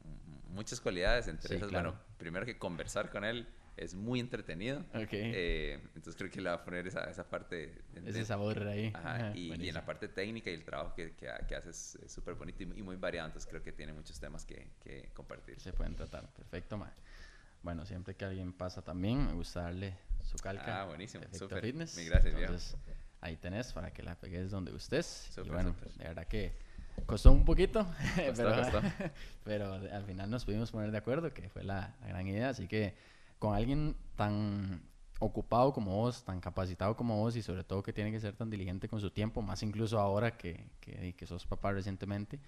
muchas cualidades, entre Sí, esas, claro. bueno, primero que conversar con él es muy entretenido. Ok. eh, entonces creo que le va a poner esa, esa parte. de- Ese sabor ahí. Ajá, Ajá, y, y en la parte técnica y el trabajo que, que, que hace es es súper bonito y, y muy variado, entonces creo que tiene muchos temas que, que compartir. Se pueden tratar. Perfecto, ma. Bueno, siempre que alguien pasa también, me gusta darle su calca. Ah, buenísimo, súper. Fitness. Mil gracias, viejo. Entonces, ahí tenés para que la pegues donde estés. y Súper, bueno, súper. de verdad que costó un poquito, [laughs] pero, costó. [laughs] pero al final nos pudimos poner de acuerdo, que fue la, la gran idea. Así que con alguien tan ocupado como vos, tan capacitado como vos y sobre todo que tiene que ser tan diligente con su tiempo, más incluso ahora que, que, que sos papá recientemente,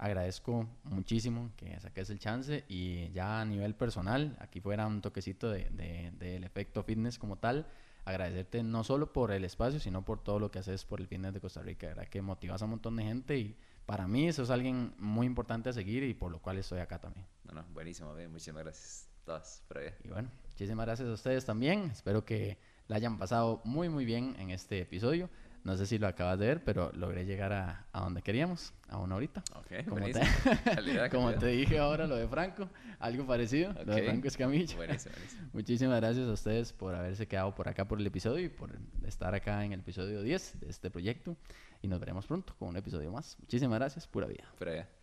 agradezco muchísimo que saques el chance y ya a nivel personal, aquí fuera un toquecito del de, de, efecto fitness como tal, agradecerte no solo por el espacio, sino por todo lo que haces por el fitness de Costa Rica, ¿verdad? que motivas a un montón de gente y para mí eso es alguien muy importante a seguir y por lo cual estoy acá también. No, no, buenísimo, muchísimas gracias todas por Y bueno, muchísimas gracias a ustedes también, espero que la hayan pasado muy muy bien en este episodio. No sé si lo acabas de ver, pero logré llegar a, a donde queríamos, a una horita. Okay, como, te, [laughs] como te, dije ahora, lo de Franco, algo parecido, lo de Franco Escamilla. Buenísimo, buenísimo. [laughs] Muchísimas gracias a ustedes por haberse quedado por acá por el episodio y por estar acá en el episodio 10 de este proyecto. Y nos veremos pronto con un episodio más. Muchísimas gracias, pura vida. Pura vida.